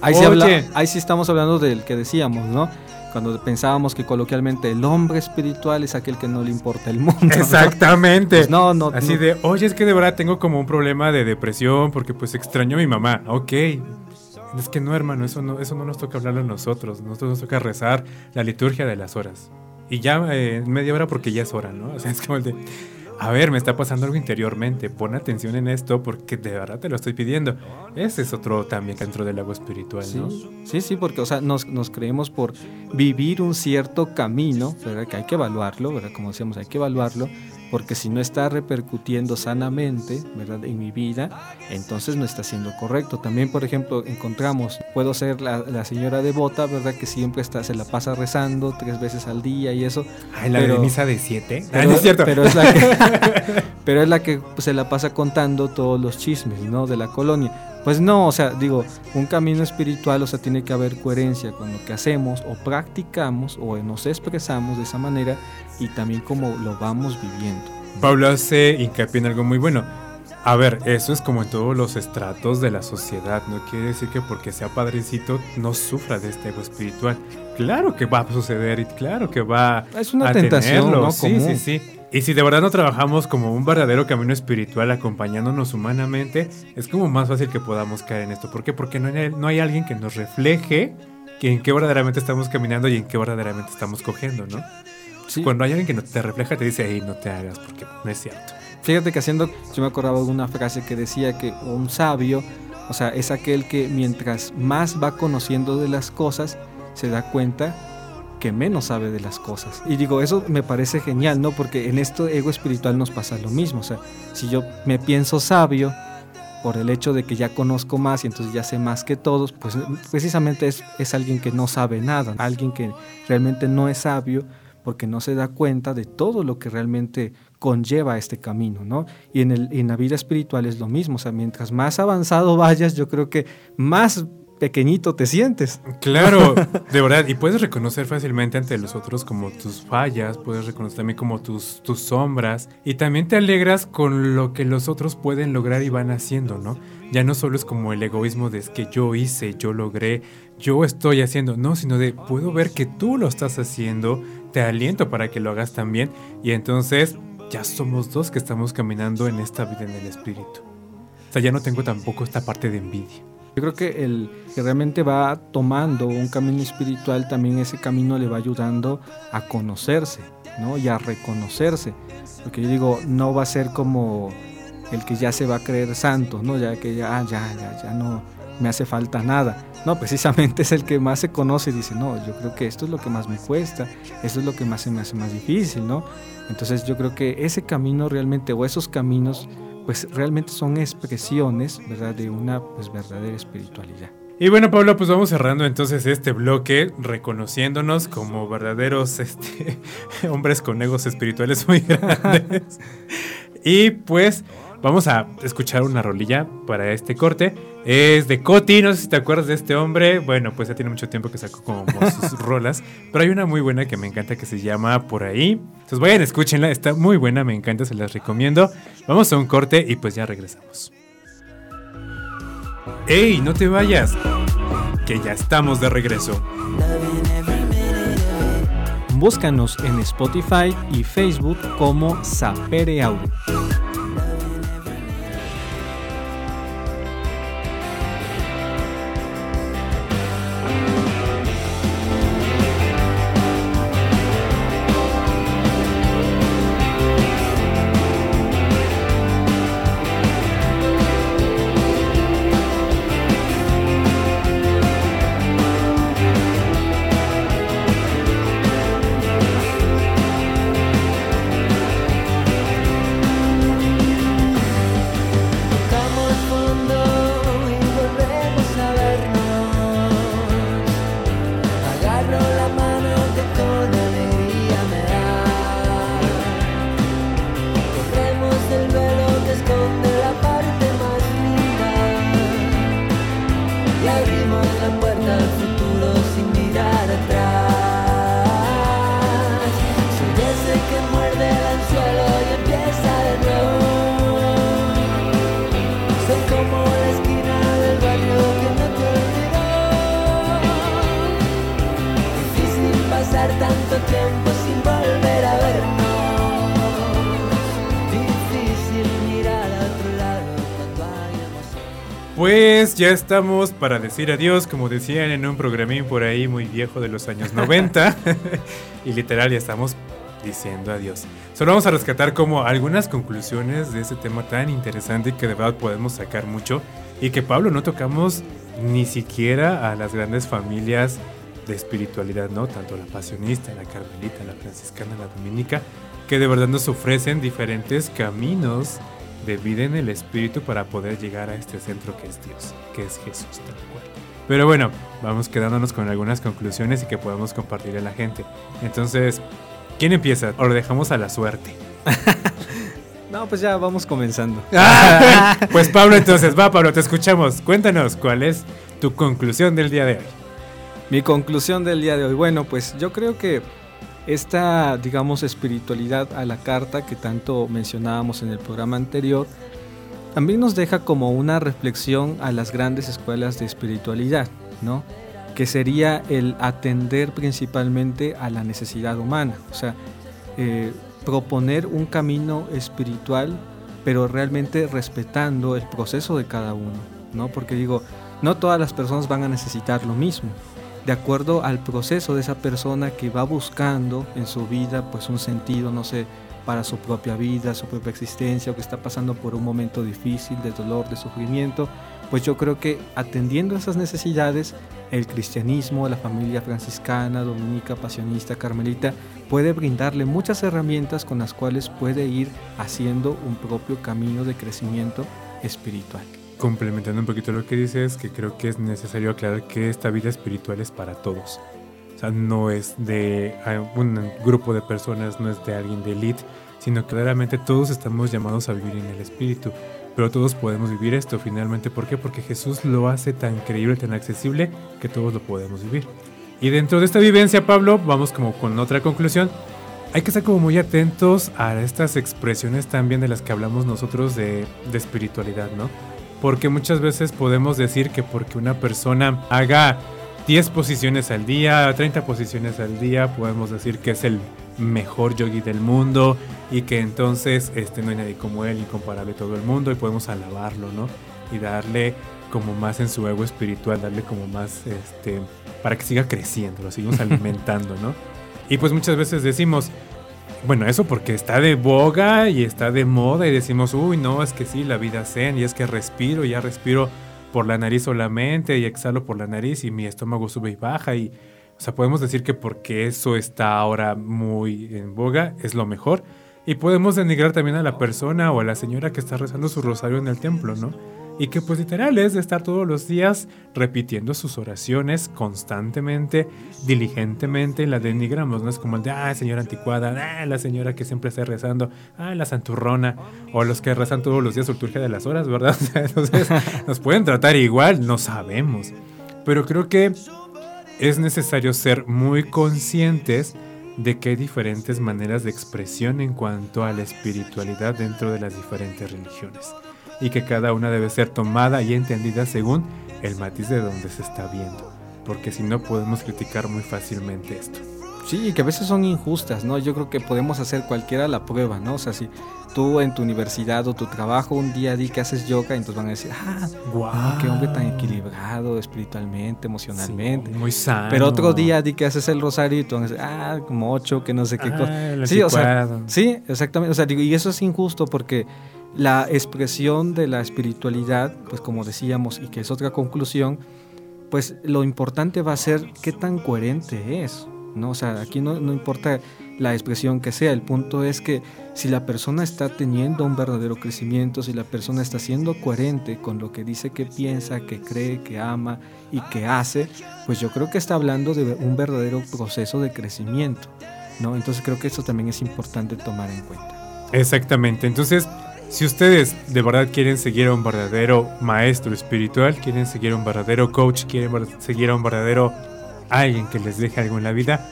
Speaker 3: Ahí sí, habla-
Speaker 2: Oye.
Speaker 3: ahí sí estamos hablando del que decíamos, ¿no? Cuando pensábamos que coloquialmente el hombre espiritual es aquel que no le importa el mundo. ¿no?
Speaker 2: Exactamente.
Speaker 3: Pues no, no.
Speaker 2: Así
Speaker 3: no.
Speaker 2: de, oye, es que de verdad tengo como un problema de depresión porque pues extraño a mi mamá. Ok. Es que no, hermano, eso no, eso no nos toca hablarlo a nosotros. Nosotros nos toca rezar la liturgia de las horas. Y ya eh, media hora porque ya es hora, ¿no? O sea, es como el de, a ver, me está pasando algo interiormente. Pon atención en esto porque de verdad te lo estoy pidiendo. Ese es otro también dentro del agua espiritual,
Speaker 3: Sí,
Speaker 2: ¿no?
Speaker 3: sí, sí, porque o sea, nos, nos creemos por vivir un cierto camino, ¿verdad? Que hay que evaluarlo, ¿verdad? Como decíamos, hay que evaluarlo, porque si no está repercutiendo sanamente, ¿verdad? En mi vida, entonces no está siendo correcto. También, por ejemplo, encontramos, puedo ser la, la señora devota, ¿verdad? Que siempre está, se la pasa rezando tres veces al día y eso.
Speaker 2: Ay, la
Speaker 3: Pero-
Speaker 2: de misa de siete. Ah,
Speaker 3: Pero,
Speaker 2: no es cierto.
Speaker 3: pero es la que, pero es la que pues, se la pasa contando todos los chismes, ¿no? De la colonia. Pues no, o sea, digo, un camino espiritual, o sea, tiene que haber coherencia con lo que hacemos o practicamos o nos expresamos de esa manera y también como lo vamos viviendo.
Speaker 2: Pablo hace hincapié en algo muy bueno. A ver, eso es como en todos los estratos de la sociedad. No quiere decir que porque sea padrecito no sufra de este ego espiritual. Claro que va a suceder y claro que va
Speaker 3: Es una
Speaker 2: a
Speaker 3: tentación,
Speaker 2: tenerlo.
Speaker 3: ¿no?
Speaker 2: Sí, sí, sí. Y si de verdad no trabajamos como un verdadero camino espiritual acompañándonos humanamente, es como más fácil que podamos caer en esto. ¿Por qué? Porque no hay, no hay alguien que nos refleje que en qué verdaderamente estamos caminando y en qué verdaderamente estamos cogiendo, ¿no?
Speaker 3: Sí.
Speaker 2: Cuando hay alguien que no te refleja, te dice, hey, no te hagas, porque no es cierto.
Speaker 3: Fíjate que haciendo, yo me acordaba de una frase que decía que un sabio, o sea, es aquel que mientras más va conociendo de las cosas, se da cuenta que menos sabe de las cosas. Y digo, eso me parece genial, ¿no? Porque en esto ego espiritual nos pasa lo mismo. O sea, si yo me pienso sabio por el hecho de que ya conozco más y entonces ya sé más que todos, pues precisamente es, es alguien que no sabe nada, alguien que realmente no es sabio porque no se da cuenta de todo lo que realmente conlleva este camino, ¿no? Y en, el, en la vida espiritual es lo mismo, o sea, mientras más avanzado vayas, yo creo que más pequeñito te sientes.
Speaker 2: Claro, de verdad, y puedes reconocer fácilmente ante los otros como tus fallas, puedes reconocer también como tus, tus sombras, y también te alegras con lo que los otros pueden lograr y van haciendo, ¿no? Ya no solo es como el egoísmo de es que yo hice, yo logré, yo estoy haciendo, no, sino de puedo ver que tú lo estás haciendo, te aliento para que lo hagas también, y entonces ya somos dos que estamos caminando en esta vida en el espíritu. O sea, ya no tengo tampoco esta parte de envidia.
Speaker 3: Yo creo que el que realmente va tomando un camino espiritual, también ese camino le va ayudando a conocerse, ¿no? Y a reconocerse. Porque yo digo, no va a ser como el que ya se va a creer santo, ¿no? Ya que ya, ah, ya, ya, ya no me hace falta nada. No, precisamente es el que más se conoce y dice, no, yo creo que esto es lo que más me cuesta, esto es lo que más se me hace más difícil, ¿no? Entonces yo creo que ese camino realmente, o esos caminos, pues realmente son expresiones, ¿verdad? De una pues verdadera espiritualidad.
Speaker 2: Y bueno, Pablo, pues vamos cerrando entonces este bloque reconociéndonos como verdaderos este, hombres con egos espirituales muy grandes. y pues vamos a escuchar una rolilla para este corte. Es de Coti, no sé si te acuerdas de este hombre. Bueno, pues ya tiene mucho tiempo que sacó como sus rolas. Pero hay una muy buena que me encanta que se llama Por ahí. Entonces vayan, escúchenla, está muy buena, me encanta, se las recomiendo. Vamos a un corte y pues ya regresamos. ¡Ey, no te vayas! Que ya estamos de regreso.
Speaker 3: Búscanos en Spotify y Facebook como Sapere Audio.
Speaker 2: Pues ya estamos para decir adiós, como decían en un programín por ahí muy viejo de los años 90. y literal ya estamos diciendo adiós. Solo vamos a rescatar como algunas conclusiones de ese tema tan interesante que de verdad podemos sacar mucho y que Pablo no tocamos ni siquiera a las grandes familias de espiritualidad, ¿no? Tanto la pasionista, la carmelita, la franciscana, la dominica, que de verdad nos ofrecen diferentes caminos de vida en el espíritu para poder llegar a este centro que es Dios, que es Jesús tal cual. Pero bueno, vamos quedándonos con algunas conclusiones y que podamos compartir a la gente. Entonces, ¿quién empieza? ¿O lo dejamos a la suerte?
Speaker 3: No, pues ya vamos comenzando.
Speaker 2: pues Pablo, entonces, va Pablo, te escuchamos. Cuéntanos cuál es tu conclusión del día de hoy.
Speaker 3: Mi conclusión del día de hoy. Bueno, pues yo creo que esta, digamos, espiritualidad a la carta que tanto mencionábamos en el programa anterior, también nos deja como una reflexión a las grandes escuelas de espiritualidad, ¿no? Que sería el atender principalmente a la necesidad humana, o sea, eh, proponer un camino espiritual, pero realmente respetando el proceso de cada uno, ¿no? Porque digo, no todas las personas van a necesitar lo mismo. De acuerdo al proceso de esa persona que va buscando en su vida, pues un sentido, no sé, para su propia vida, su propia existencia, o que está pasando por un momento difícil de dolor, de sufrimiento, pues yo creo que atendiendo esas necesidades, el cristianismo, la familia franciscana, dominica, pasionista, carmelita, puede brindarle muchas herramientas con las cuales puede ir haciendo un propio camino de crecimiento espiritual.
Speaker 2: Complementando un poquito lo que dices, que creo que es necesario aclarar que esta vida espiritual es para todos. O sea, no es de un grupo de personas, no es de alguien de élite, sino que claramente todos estamos llamados a vivir en el espíritu. Pero todos podemos vivir esto finalmente. ¿Por qué? Porque Jesús lo hace tan creíble, tan accesible, que todos lo podemos vivir. Y dentro de esta vivencia, Pablo, vamos como con otra conclusión. Hay que estar como muy atentos a estas expresiones también de las que hablamos nosotros de, de espiritualidad, ¿no? Porque muchas veces podemos decir que porque una persona haga 10 posiciones al día, 30 posiciones al día, podemos decir que es el mejor yogi del mundo y que entonces este, no hay nadie como él, incomparable todo el mundo y podemos alabarlo, ¿no? Y darle como más en su ego espiritual, darle como más, este, para que siga creciendo, lo seguimos alimentando, ¿no? Y pues muchas veces decimos, bueno, eso porque está de boga y está de moda y decimos, uy, no, es que sí, la vida zen y es que respiro, ya respiro por la nariz solamente y exhalo por la nariz y mi estómago sube y baja y, o sea, podemos decir que porque eso está ahora muy en boga es lo mejor y podemos denigrar también a la persona o a la señora que está rezando su rosario en el templo, ¿no? Y que pues literal es estar todos los días repitiendo sus oraciones constantemente, diligentemente, la denigramos, ¿no? Es como el de, ah, señora anticuada, ah, la señora que siempre está rezando, ah, la santurrona, o los que rezan todos los días su liturgia de las horas, ¿verdad? Entonces, nos pueden tratar igual, no sabemos. Pero creo que es necesario ser muy conscientes de que hay diferentes maneras de expresión en cuanto a la espiritualidad dentro de las diferentes religiones y que cada una debe ser tomada y entendida según el matiz de donde se está viendo, porque si no podemos criticar muy fácilmente esto.
Speaker 3: Sí, que a veces son injustas, ¿no? Yo creo que podemos hacer cualquiera la prueba, ¿no? O sea, si tú en tu universidad o tu trabajo un día di que haces yoga, entonces van a decir, ah,
Speaker 2: Guau.
Speaker 3: qué hombre tan equilibrado espiritualmente, emocionalmente.
Speaker 2: Sí, muy sano.
Speaker 3: Pero otro día di que haces el rosario y tú vas a decir, ah, como ocho, que no sé qué
Speaker 2: Ah,
Speaker 3: cosa. Sí, o sea, sí, exactamente. O sea, digo, y eso es injusto porque la expresión de la espiritualidad, pues como decíamos, y que es otra conclusión, pues lo importante va a ser qué tan coherente es. ¿no? O sea, aquí no, no importa la expresión que sea, el punto es que si la persona está teniendo un verdadero crecimiento, si la persona está siendo coherente con lo que dice que piensa, que cree, que ama y que hace, pues yo creo que está hablando de un verdadero proceso de crecimiento. ¿no? Entonces creo que eso también es importante tomar en cuenta.
Speaker 2: Exactamente. Entonces, si ustedes de verdad quieren seguir a un verdadero maestro espiritual, quieren seguir a un verdadero coach, quieren seguir a un verdadero alguien que les deje algo en la vida,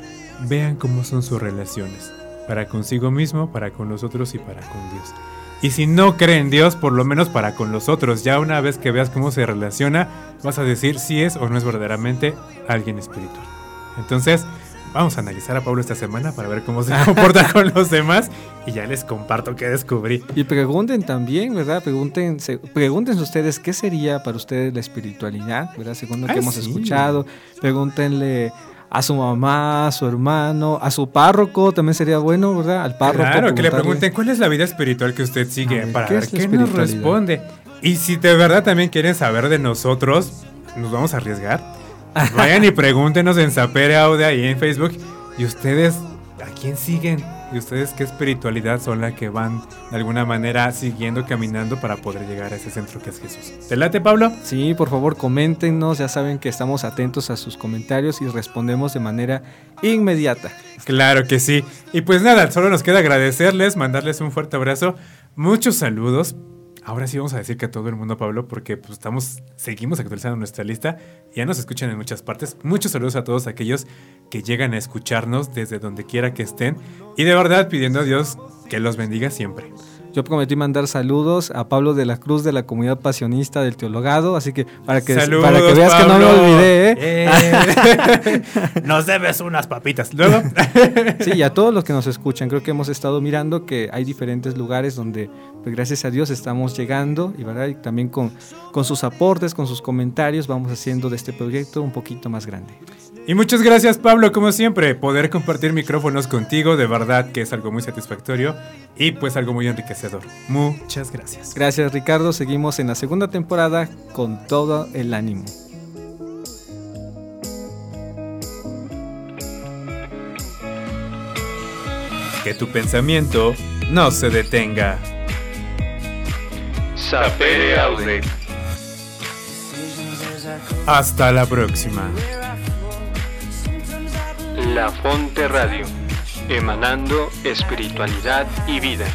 Speaker 2: vean cómo son sus relaciones. Para consigo mismo, para con los otros y para con Dios. Y si no creen en Dios, por lo menos para con los otros. Ya una vez que veas cómo se relaciona, vas a decir si es o no es verdaderamente alguien espiritual. Entonces, vamos a analizar a Pablo esta semana para ver cómo se comporta con los demás. Y ya les comparto qué descubrí.
Speaker 3: Y pregunten también, ¿verdad? Pregúntense, pregúntense ustedes qué sería para ustedes la espiritualidad, ¿verdad? Según lo que
Speaker 2: Ah,
Speaker 3: hemos
Speaker 2: sí.
Speaker 3: escuchado. Pregúntenle a su mamá, a su hermano, a su párroco, también sería bueno, ¿verdad? Al párroco.
Speaker 2: Claro, que le pregunten cuál es la vida espiritual que usted sigue
Speaker 3: ver,
Speaker 2: para
Speaker 3: ¿qué
Speaker 2: ver qué nos responde. Y si de verdad también quieren saber de nosotros, nos vamos a arriesgar. Vayan y pregúntenos en Sapere Audia y en Facebook. ¿Y ustedes a quién siguen? ¿Y ustedes qué espiritualidad son la que van de alguna manera siguiendo, caminando para poder llegar a ese centro que es Jesús? ¿Te late, Pablo?
Speaker 3: Sí, por favor, coméntenos. Ya saben que estamos atentos a sus comentarios y respondemos de manera inmediata.
Speaker 2: Claro que sí. Y pues nada, solo nos queda agradecerles, mandarles un fuerte abrazo, muchos saludos. Ahora sí vamos a decir que a todo el mundo, Pablo, porque pues estamos, seguimos actualizando nuestra lista. Ya nos escuchan en muchas partes. Muchos saludos a todos aquellos que llegan a escucharnos desde donde quiera que estén. Y de verdad pidiendo a Dios que los bendiga siempre.
Speaker 3: Yo prometí mandar saludos a Pablo de la Cruz de la comunidad pasionista del teologado, así que para que,
Speaker 2: Saludos,
Speaker 3: para que veas que no me olvidé, ¿eh?
Speaker 2: Eh. Nos debes unas papitas. Luego.
Speaker 3: Sí, y a todos los que nos escuchan, creo que hemos estado mirando que hay diferentes lugares donde, pues gracias a Dios, estamos llegando y, ¿verdad? y también con, con sus aportes, con sus comentarios, vamos haciendo de este proyecto un poquito más grande.
Speaker 2: Y muchas gracias Pablo, como siempre, poder compartir micrófonos contigo, de verdad que es algo muy satisfactorio y pues algo muy enriquecedor. Muchas gracias.
Speaker 3: Gracias Ricardo, seguimos en la segunda temporada con todo el ánimo.
Speaker 2: Que tu pensamiento no se detenga.
Speaker 5: Sapere Aude.
Speaker 2: Hasta la próxima.
Speaker 5: La Fonte Radio, emanando espiritualidad y vida.